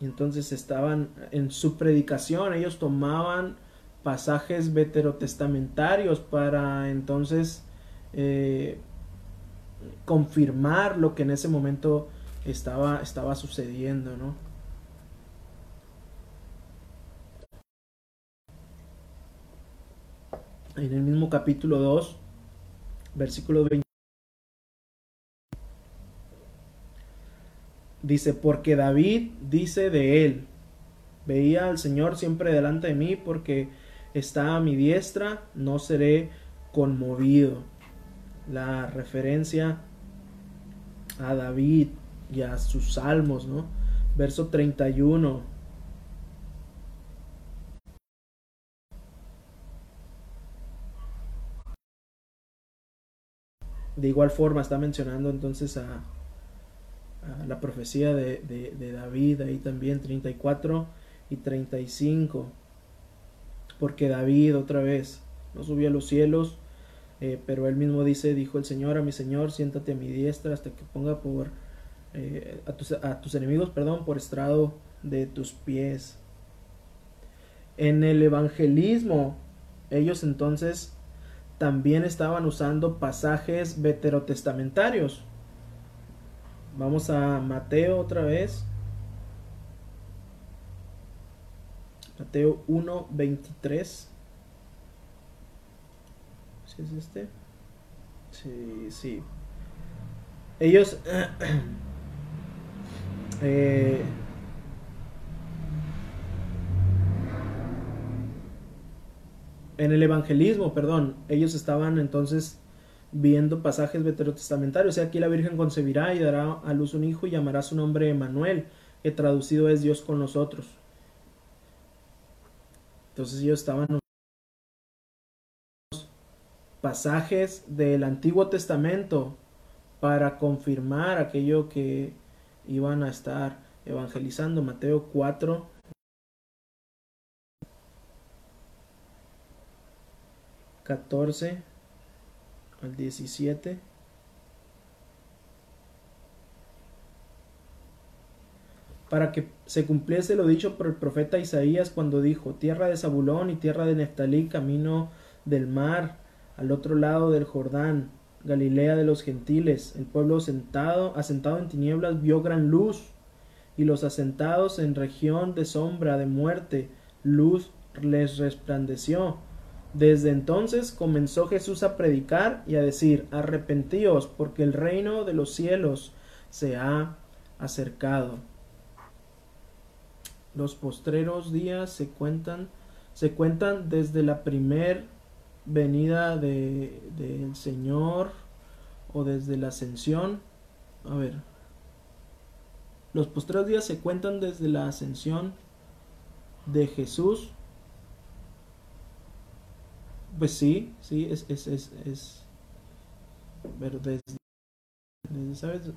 Y entonces estaban en su predicación, ellos tomaban pasajes veterotestamentarios para entonces eh, confirmar lo que en ese momento estaba, estaba sucediendo, ¿no? En el mismo capítulo 2, versículo 20. Dice, porque David dice de él, veía al Señor siempre delante de mí porque está a mi diestra, no seré conmovido. La referencia a David y a sus salmos, ¿no? Verso 31. De igual forma está mencionando entonces a, la profecía de, David, ahí también 34 y 35. Porque David otra vez no subió a los cielos, eh, pero él mismo dice, dijo el Señor a mi Señor, siéntate a mi diestra hasta que ponga por eh, a, tus, a tus enemigos, perdón, por estrado de tus pies. En el evangelismo, ellos entonces también estaban usando pasajes veterotestamentarios. Vamos a Mateo otra vez. Mateo 1, 23. ¿Sí es este? Sí, sí. Ellos... eh, en el evangelismo, perdón, ellos estaban entonces viendo pasajes veterotestamentarios. O sea, aquí la Virgen concebirá y dará a luz un hijo y llamará su nombre Emanuel, que traducido es Dios con nosotros. Entonces ellos estaban pasajes del Antiguo Testamento para confirmar aquello que iban a estar evangelizando. Mateo 4, 14 al 17. Para que se cumpliese lo dicho por el profeta Isaías cuando dijo, tierra de Zabulón y tierra de Neftalí, camino del mar, al otro lado del Jordán, Galilea de los gentiles, el pueblo sentado, asentado en tinieblas vio gran luz, y los asentados en región de sombra de muerte, luz les resplandeció. Desde entonces comenzó Jesús a predicar y a decir, arrepentíos, porque el reino de los cielos se ha acercado. Los postreros días se cuentan, se cuentan desde la primer venida del de, Señor o desde la ascensión. A ver. Los postreros días se cuentan desde la ascensión de Jesús pues sí, sí, es, es, es, es pero desde, ¿sabes?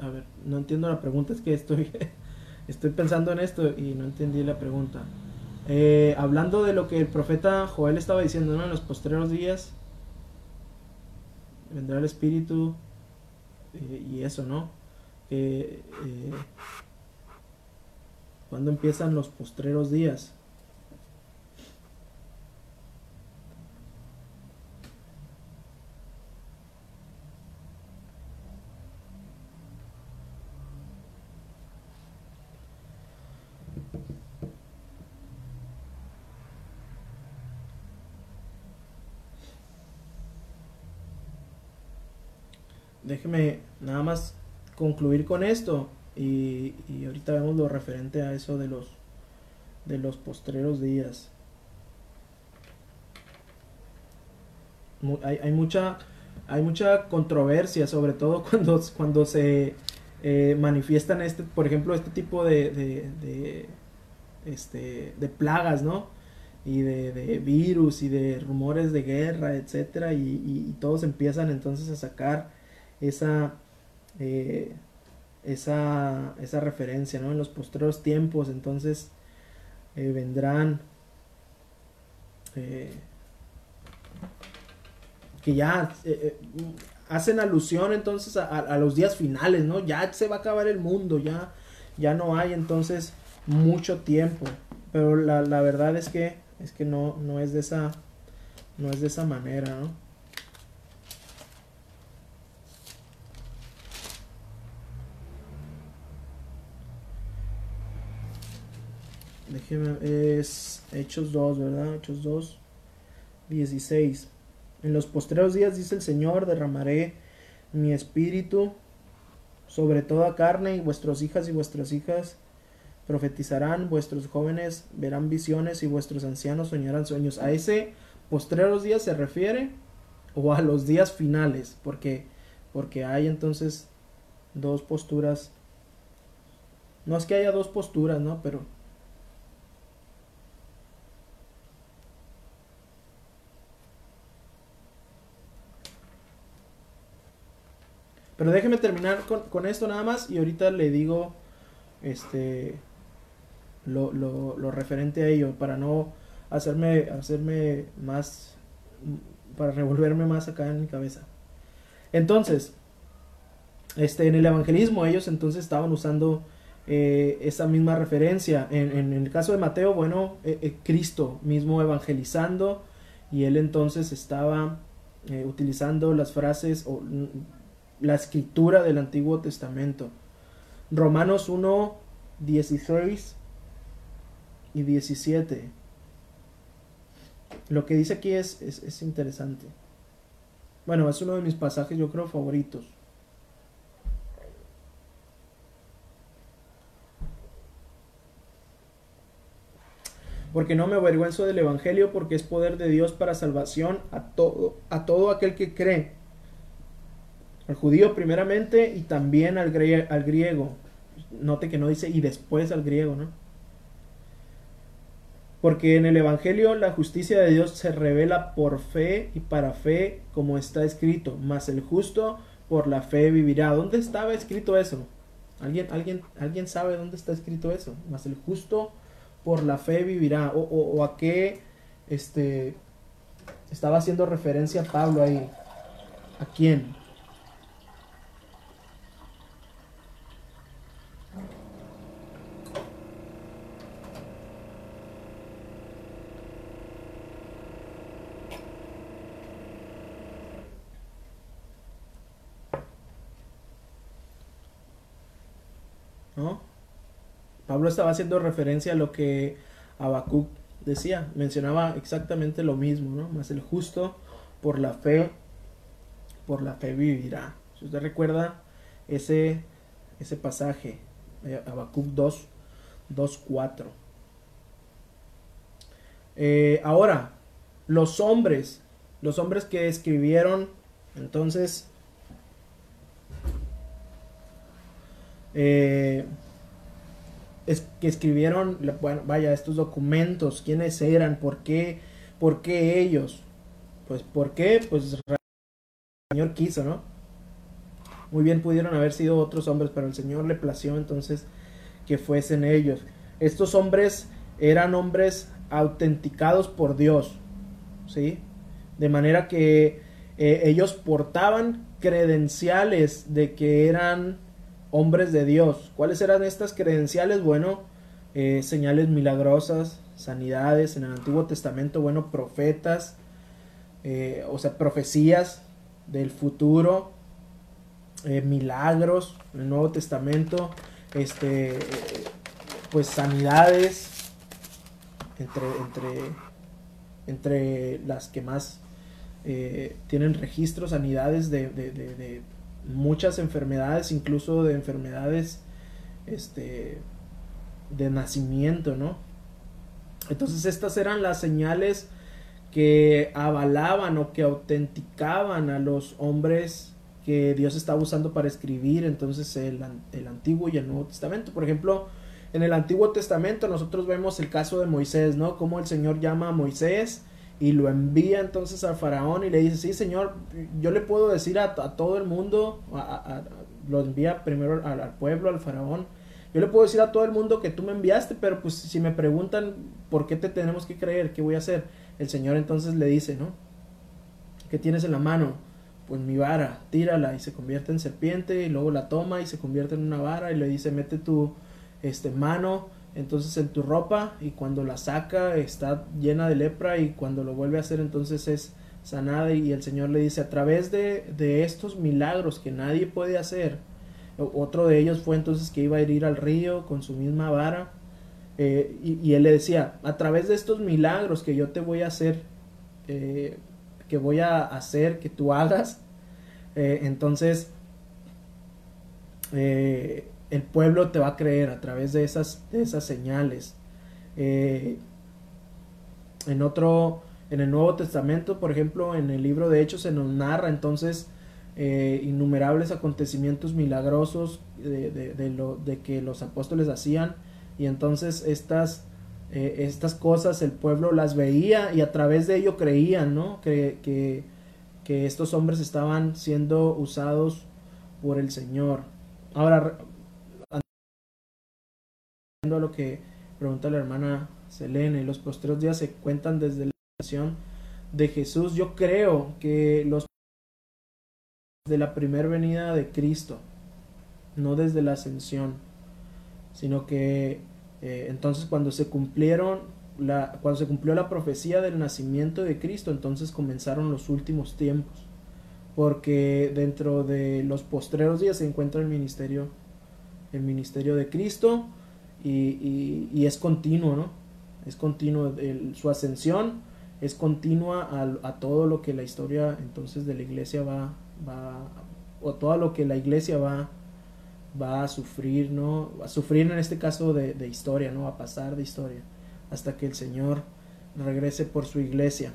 A ver, no entiendo la pregunta, es que estoy, estoy pensando en esto y no entendí la pregunta. Eh, hablando de lo que el profeta Joel estaba diciendo, ¿no? En los postreros días vendrá el Espíritu eh, y eso, ¿no? Eh, cuando empiezan los postreros días. Déjeme nada más concluir con esto. Y, ahorita vemos lo referente a eso de los de los postreros días. Hay, mucha hay mucha controversia sobre todo cuando cuando se eh, manifiestan este por ejemplo este tipo de, de, este de plagas no y de, virus y de rumores de guerra etcétera y todos empiezan entonces a sacar esa eh, esa, esa referencia, ¿no? En los postreros tiempos, entonces eh, vendrán eh, que ya hacen alusión entonces a, los días finales, ¿no? Ya se va a acabar el mundo, ya, ya no hay entonces mucho tiempo. Pero la, la verdad es que es que no, no es de esa no es de esa manera, ¿no? Es Hechos 2, ¿verdad? Hechos 2, 16. En los postreros días, dice el Señor, derramaré mi espíritu sobre toda carne y vuestras hijas y vuestras hijas profetizarán, vuestros jóvenes verán visiones y vuestros ancianos soñarán sueños. A ese postreros días se refiere o a los días finales, porque porque hay entonces dos posturas. No es que haya dos posturas, ¿no? Pero Pero déjeme terminar con, esto nada más y ahorita le digo este lo, lo, referente a ello para no hacerme, hacerme más, para revolverme más acá en mi cabeza. Entonces, este, en el evangelismo ellos entonces estaban usando eh, esa misma referencia. En, el caso de Mateo, bueno, eh, eh, Cristo mismo evangelizando y él entonces estaba utilizando las frases la escritura del Antiguo Testamento. Romanos 1, 16 y 17. Lo que dice aquí es, es, es interesante. Bueno, es uno de mis pasajes yo creo favoritos. porque no me avergüenzo del Evangelio, porque es poder de Dios para salvación a todo, a todo aquel que cree. Al judío primeramente y también al, al griego. Note que no dice y después al griego, ¿no? Porque en el Evangelio la justicia de Dios se revela por fe y para fe, como está escrito, mas el justo por la fe vivirá. ¿Dónde estaba escrito eso? ¿Alguien, alguien, alguien sabe dónde está escrito eso? Mas el justo por la fe vivirá. O, a qué este, estaba haciendo referencia Pablo ahí. ¿A quién? Pablo estaba haciendo referencia a lo que Habacuc decía, mencionaba exactamente lo mismo, ¿no? Más el justo por la fe, por la fe vivirá. Si usted recuerda ese, ese pasaje, eh, Habacuc 2, 2, 4. ahora, los hombres, los hombres que escribieron, entonces, eh, es, que escribieron, bueno, vaya, estos documentos, quiénes eran, por qué, por qué ellos. Pues, ¿por qué? Pues el Señor quiso, ¿no? Muy bien pudieron haber sido otros hombres, pero el Señor le plació entonces que fuesen ellos. Estos hombres eran hombres autenticados por Dios, ¿sí? De manera que eh, ellos portaban credenciales de que eran hombres de Dios. ¿Cuáles eran estas credenciales? Bueno, eh, señales milagrosas, sanidades en el Antiguo Testamento, bueno, profetas, eh, o sea, profecías del futuro, eh, milagros en el Nuevo Testamento, este, pues sanidades entre, entre, entre las que más tienen registros, sanidades de, de muchas enfermedades, incluso de enfermedades este, de nacimiento, ¿no? Entonces estas eran las señales que avalaban o que autenticaban a los hombres que Dios estaba usando para escribir entonces el, el, Antiguo y el Nuevo Testamento. Por ejemplo, en el Antiguo Testamento nosotros vemos el caso de Moisés, ¿no? Cómo el Señor llama a Moisés y lo envía entonces al faraón y le dice, sí señor, yo le puedo decir a, todo el mundo, lo envía primero al, pueblo, al faraón, yo le puedo decir a todo el mundo que tú me enviaste, pero pues si me preguntan por qué te tenemos que creer, ¿qué voy a hacer? El señor entonces le dice, ¿no? ¿Qué tienes en la mano? Pues mi vara, tírala y se convierte en serpiente y luego la toma y se convierte en una vara y le dice, mete tu este, mano entonces en tu ropa y cuando la saca está llena de lepra y cuando lo vuelve a hacer entonces es sanada y el Señor le dice a través de, de estos milagros que nadie puede hacer, otro de ellos fue entonces que iba a ir al río con su misma vara eh, y, él le decía, a través de estos milagros que yo te voy a hacer, eh, que voy a hacer que tú hagas, eh, entonces el pueblo te va a creer a través de esas, esas señales. Eh, en otro, en el Nuevo Testamento, por ejemplo, en el libro de Hechos se nos narra entonces eh, innumerables acontecimientos milagrosos de, lo, de, que los apóstoles hacían y entonces estas, eh, estas cosas el pueblo las veía y a través de ello creían, ¿no? Que, que, que estos hombres estaban siendo usados por el Señor. Ahora, a lo que pregunta la hermana Selene, los posteriores días se cuentan desde la nación de Jesús. Yo creo que los de la primera venida de Cristo, no desde la ascensión, sino que eh, entonces cuando se cumplieron la, cuando se cumplió la profecía del nacimiento de Cristo, entonces comenzaron los últimos tiempos. porque dentro de los postreros días se encuentra el ministerio, el ministerio de Cristo y, es continuo, ¿no? Es continuo su ascensión, es continua a, todo lo que la historia entonces de la iglesia va, va o todo lo que la iglesia va, va a sufrir, ¿no? A sufrir en este caso de, historia, ¿no? A pasar de historia hasta que el Señor regrese por su iglesia.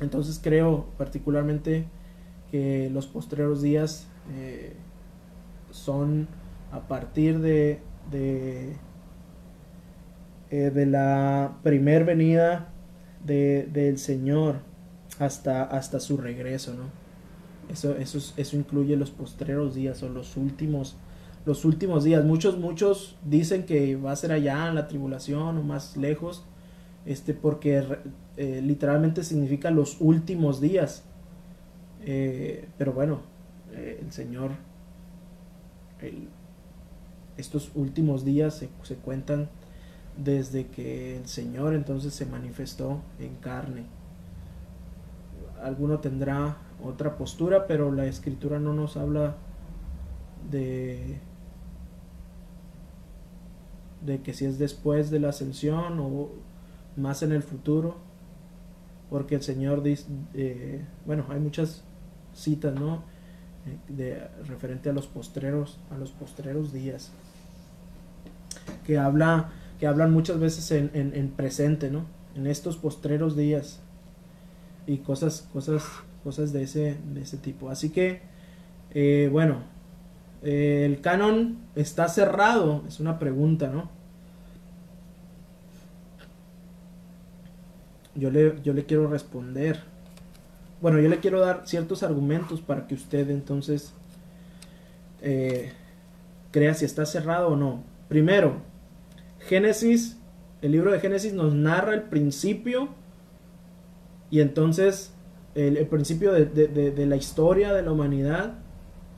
Entonces creo particularmente que los postreros días eh, son a partir de, de, eh, de la primer venida de, del Señor hasta, hasta su regreso, ¿no? Eso, eso, eso incluye los postreros días o los últimos, los últimos días. Muchos, muchos dicen que va a ser allá en la tribulación o más lejos, este, porque eh, literalmente significa los últimos días. Eh, pero bueno, el Señor, estos últimos días se, se, cuentan desde que el Señor entonces se manifestó en carne. Alguno tendrá otra postura, pero la escritura no nos habla de de que si es después de la ascensión o más en el futuro porque el Señor dice eh, bueno hay muchas citas, ¿no? Eh, de, referente a los postreros, a los postreros días. Que habla, que hablan muchas veces en, en, presente, ¿no? En estos postreros días. Y cosas, cosas, cosas de ese, de ese tipo. Así que, eh, bueno, eh, el canon está cerrado, es una pregunta, ¿no? Yo le, yo le quiero responder bueno, yo le quiero dar ciertos argumentos para que usted entonces eh, crea si está cerrado o no. Primero, Génesis, el libro de Génesis nos narra el principio y entonces el, principio de, de, la historia de la humanidad,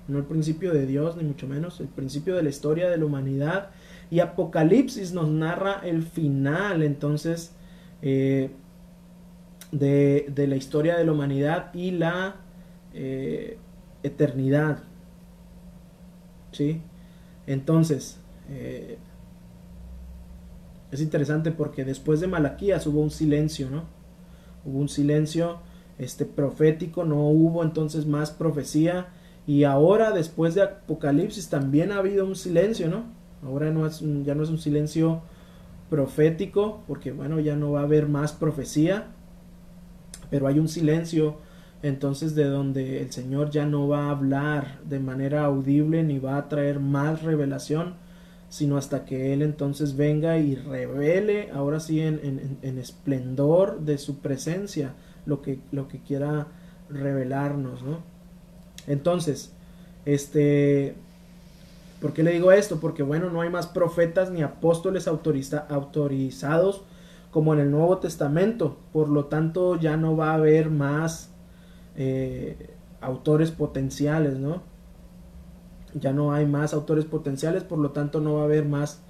no el principio de Dios ni mucho menos, el principio de la historia de la humanidad y Apocalipsis nos narra el final, entonces eh, de, la historia de la humanidad y la eh, eternidad. ¿Sí? Entonces, eh, es interesante porque después de Malaquías hubo un silencio, ¿no? Hubo un silencio este, profético, no hubo entonces más profecía. Y ahora, después de Apocalipsis, también ha habido un silencio, ¿no? Ahora no es ya no es un silencio profético, porque bueno, ya no va a haber más profecía, pero hay un silencio entonces de donde el Señor ya no va a hablar de manera audible ni va a traer más revelación, sino hasta que Él entonces venga y revele, ahora sí en, en, esplendor de su presencia, lo que, lo que quiera revelarnos, ¿no? Entonces, este, ¿por qué le digo esto? Porque bueno, no hay más profetas ni apóstoles autorizados como en el Nuevo Testamento. Por lo tanto, ya no va a haber más eh, autores potenciales, ¿no? Ya no hay más autores potenciales, por lo tanto no va a haber más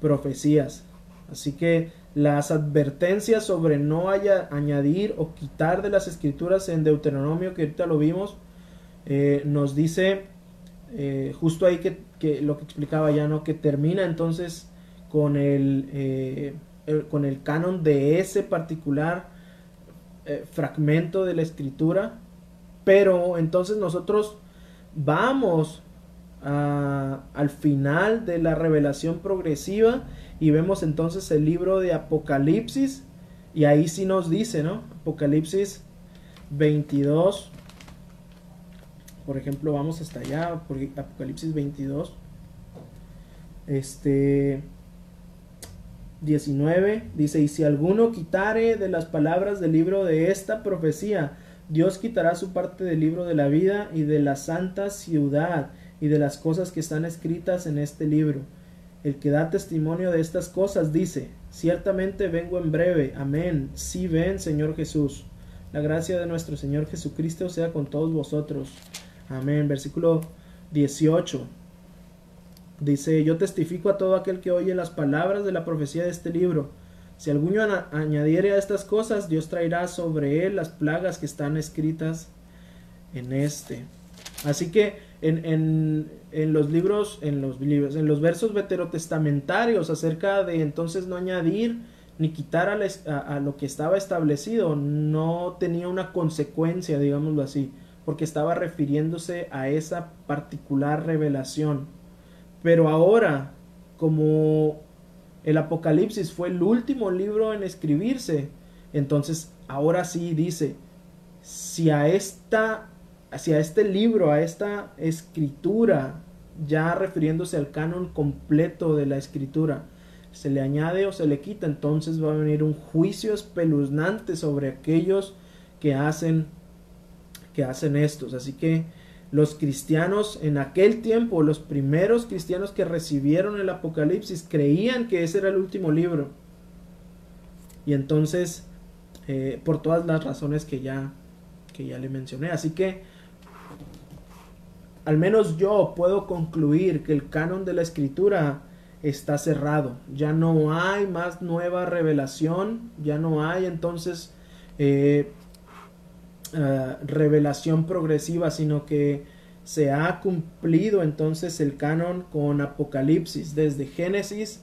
profecías. Así que las advertencias sobre no haya, añadir o quitar de las escrituras en Deuteronomio, que ahorita lo vimos, eh, nos dice eh, justo ahí que, que, lo que explicaba ya, ¿no? Que termina entonces con el con el canon de ese particular eh, fragmento de la escritura, pero entonces nosotros vamos al final de la revelación progresiva y vemos entonces el libro de Apocalipsis y ahí sí nos dice, ¿no? Apocalipsis 22, por ejemplo, vamos hasta allá, Apocalipsis 22, este 19 dice, y si alguno quitare de las palabras del libro de esta profecía, Dios quitará su parte del libro de la vida y de la santa ciudad y de las cosas que están escritas en este libro. El que da testimonio de estas cosas dice, ciertamente vengo en breve, amén, si ven, Señor Jesús. La gracia de nuestro Señor Jesucristo sea con todos vosotros. Amén. Versículo 18. Dice, yo testifico a todo aquel que oye las palabras de la profecía de este libro. Si alguno añadiere a estas cosas, Dios traerá sobre él las plagas que están escritas en este. Así que en, en, en, los libros, en los libros, en los versos veterotestamentarios acerca de entonces no añadir ni quitar a, a, lo que estaba establecido, no tenía una consecuencia, digámoslo así, porque estaba refiriéndose a esa particular revelación. Pero ahora, como el Apocalipsis fue el último libro en escribirse, entonces ahora sí dice, si a esta hacia este libro, a esta escritura, ya refiriéndose al canon completo de la escritura, se le añade o se le quita, entonces va a venir un juicio espeluznante sobre aquellos que hacen que hacen estos. Así que los cristianos en aquel tiempo, los primeros cristianos que recibieron el Apocalipsis, creían que ese era el último libro. Y entonces, eh, por todas las razones que ya, que ya le mencioné. Así que al menos yo puedo concluir que el canon de la escritura está cerrado. Ya no hay más nueva revelación, ya no hay entonces eh, eh, revelación progresiva, sino que se ha cumplido entonces el canon con Apocalipsis, desde Génesis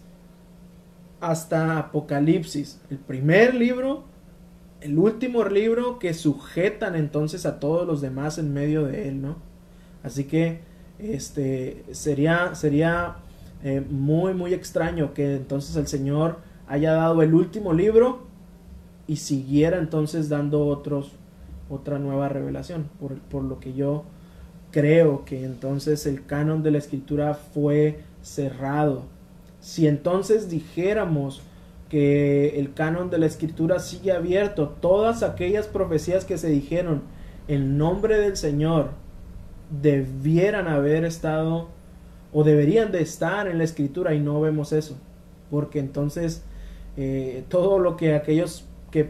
hasta Apocalipsis. El primer libro, el último libro que sujetan entonces a todos los demás en medio de él, ¿no? Así que este sería sería eh, muy muy extraño que entonces el Señor haya dado el último libro y siguiera entonces dando otros otra nueva revelación por, por lo que yo creo que entonces el canon de la escritura fue cerrado. Si entonces dijéramos que el canon de la escritura sigue abierto todas aquellas profecías que se dijeron en nombre del Señor debieran haber estado o deberían de estar en la escritura y no vemos eso. Porque entonces eh, todo lo que aquellos que,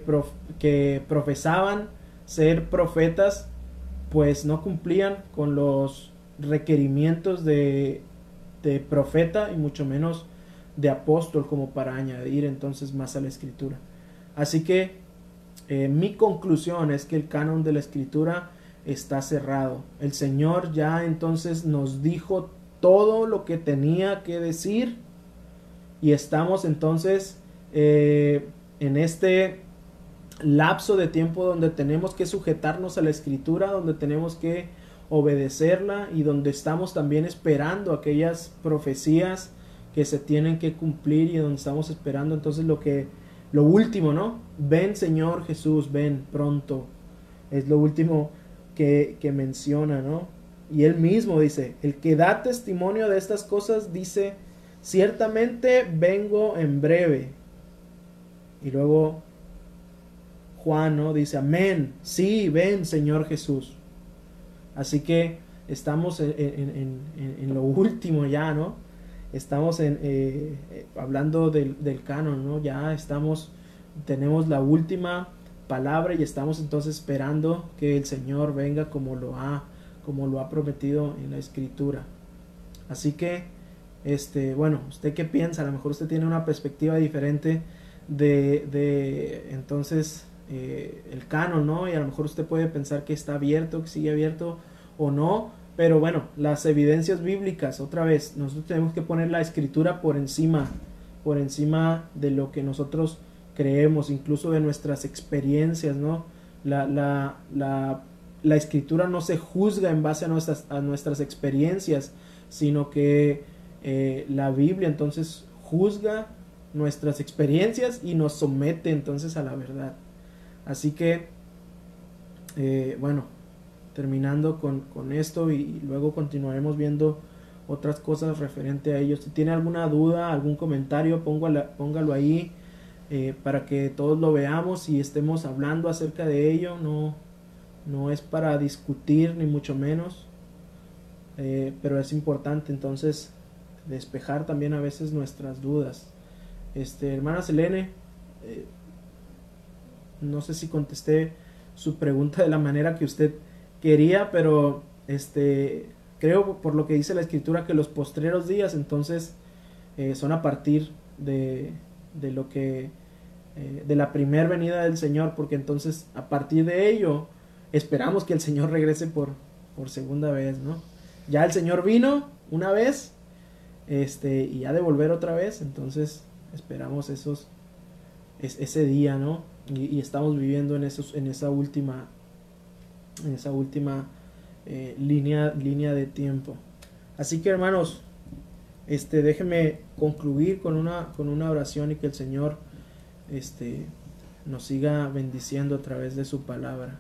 que profesaban ser profetas pues no cumplían con los requerimientos de, de profeta y mucho menos de apóstol como para añadir entonces más a la escritura. Así que eh, mi conclusión es que el canon de la escritura está cerrado. El Señor ya entonces nos dijo todo lo que tenía que decir y estamos entonces eh, en este lapso de tiempo donde tenemos que sujetarnos a la escritura, donde tenemos que obedecerla y donde estamos también esperando aquellas profecías que se tienen que cumplir y donde estamos esperando entonces lo que lo último, ¿no? Ven Señor Jesús, ven pronto. Es lo último que, menciona, ¿no? Y él mismo dice, el que da testimonio de estas cosas dice, ciertamente vengo en breve. Y luego Juan, ¿no? Dice, amén, sí, ven Señor Jesús. Así que estamos en, lo último ya, ¿no? Estamos en, eh, eh, hablando del, del canon, ¿no? Ya estamos, tenemos la última palabra y estamos entonces esperando que el Señor venga como lo ha como lo ha prometido en la escritura. Así que este, bueno, usted qué piensa? A lo mejor usted tiene una perspectiva diferente de, de entonces eh, el canon, ¿no? Y a lo mejor usted puede pensar que está abierto, que sigue abierto o no, pero bueno, las evidencias bíblicas, otra vez, nosotros tenemos que poner la escritura por encima, por encima de lo que nosotros creemos, incluso de nuestras experiencias, ¿no? La, la, la, la escritura no se juzga en base a nuestras, a nuestras experiencias, sino que eh, la Biblia entonces juzga nuestras experiencias y nos somete entonces a la verdad. Así que, eh, bueno, terminando con, con, esto y luego continuaremos viendo otras cosas referente a ello. Si tiene alguna duda, algún comentario, póngalo, póngalo ahí eh, para que todos lo veamos y estemos hablando acerca de ello. No, no es para discutir ni mucho menos, eh, pero es importante entonces despejar también a veces nuestras dudas. Este, hermana Selene, eh, no sé si contesté su pregunta de la manera que usted quería, pero este, creo por lo que dice la escritura que los postreros días entonces son a partir de, de lo que eh, de la primer venida del Señor, porque entonces a partir de ello esperamos que el Señor regrese por, por segunda vez, ¿no? Ya el Señor vino una vez, este, y ha de volver otra vez, entonces esperamos esos, ese día, ¿no? Y, estamos viviendo en, esos, en esa última, en esa última eh, línea, línea de tiempo. Así que hermanos, este, déjenme concluir con una, con una oración y que el Señor este, nos siga bendiciendo a través de su palabra.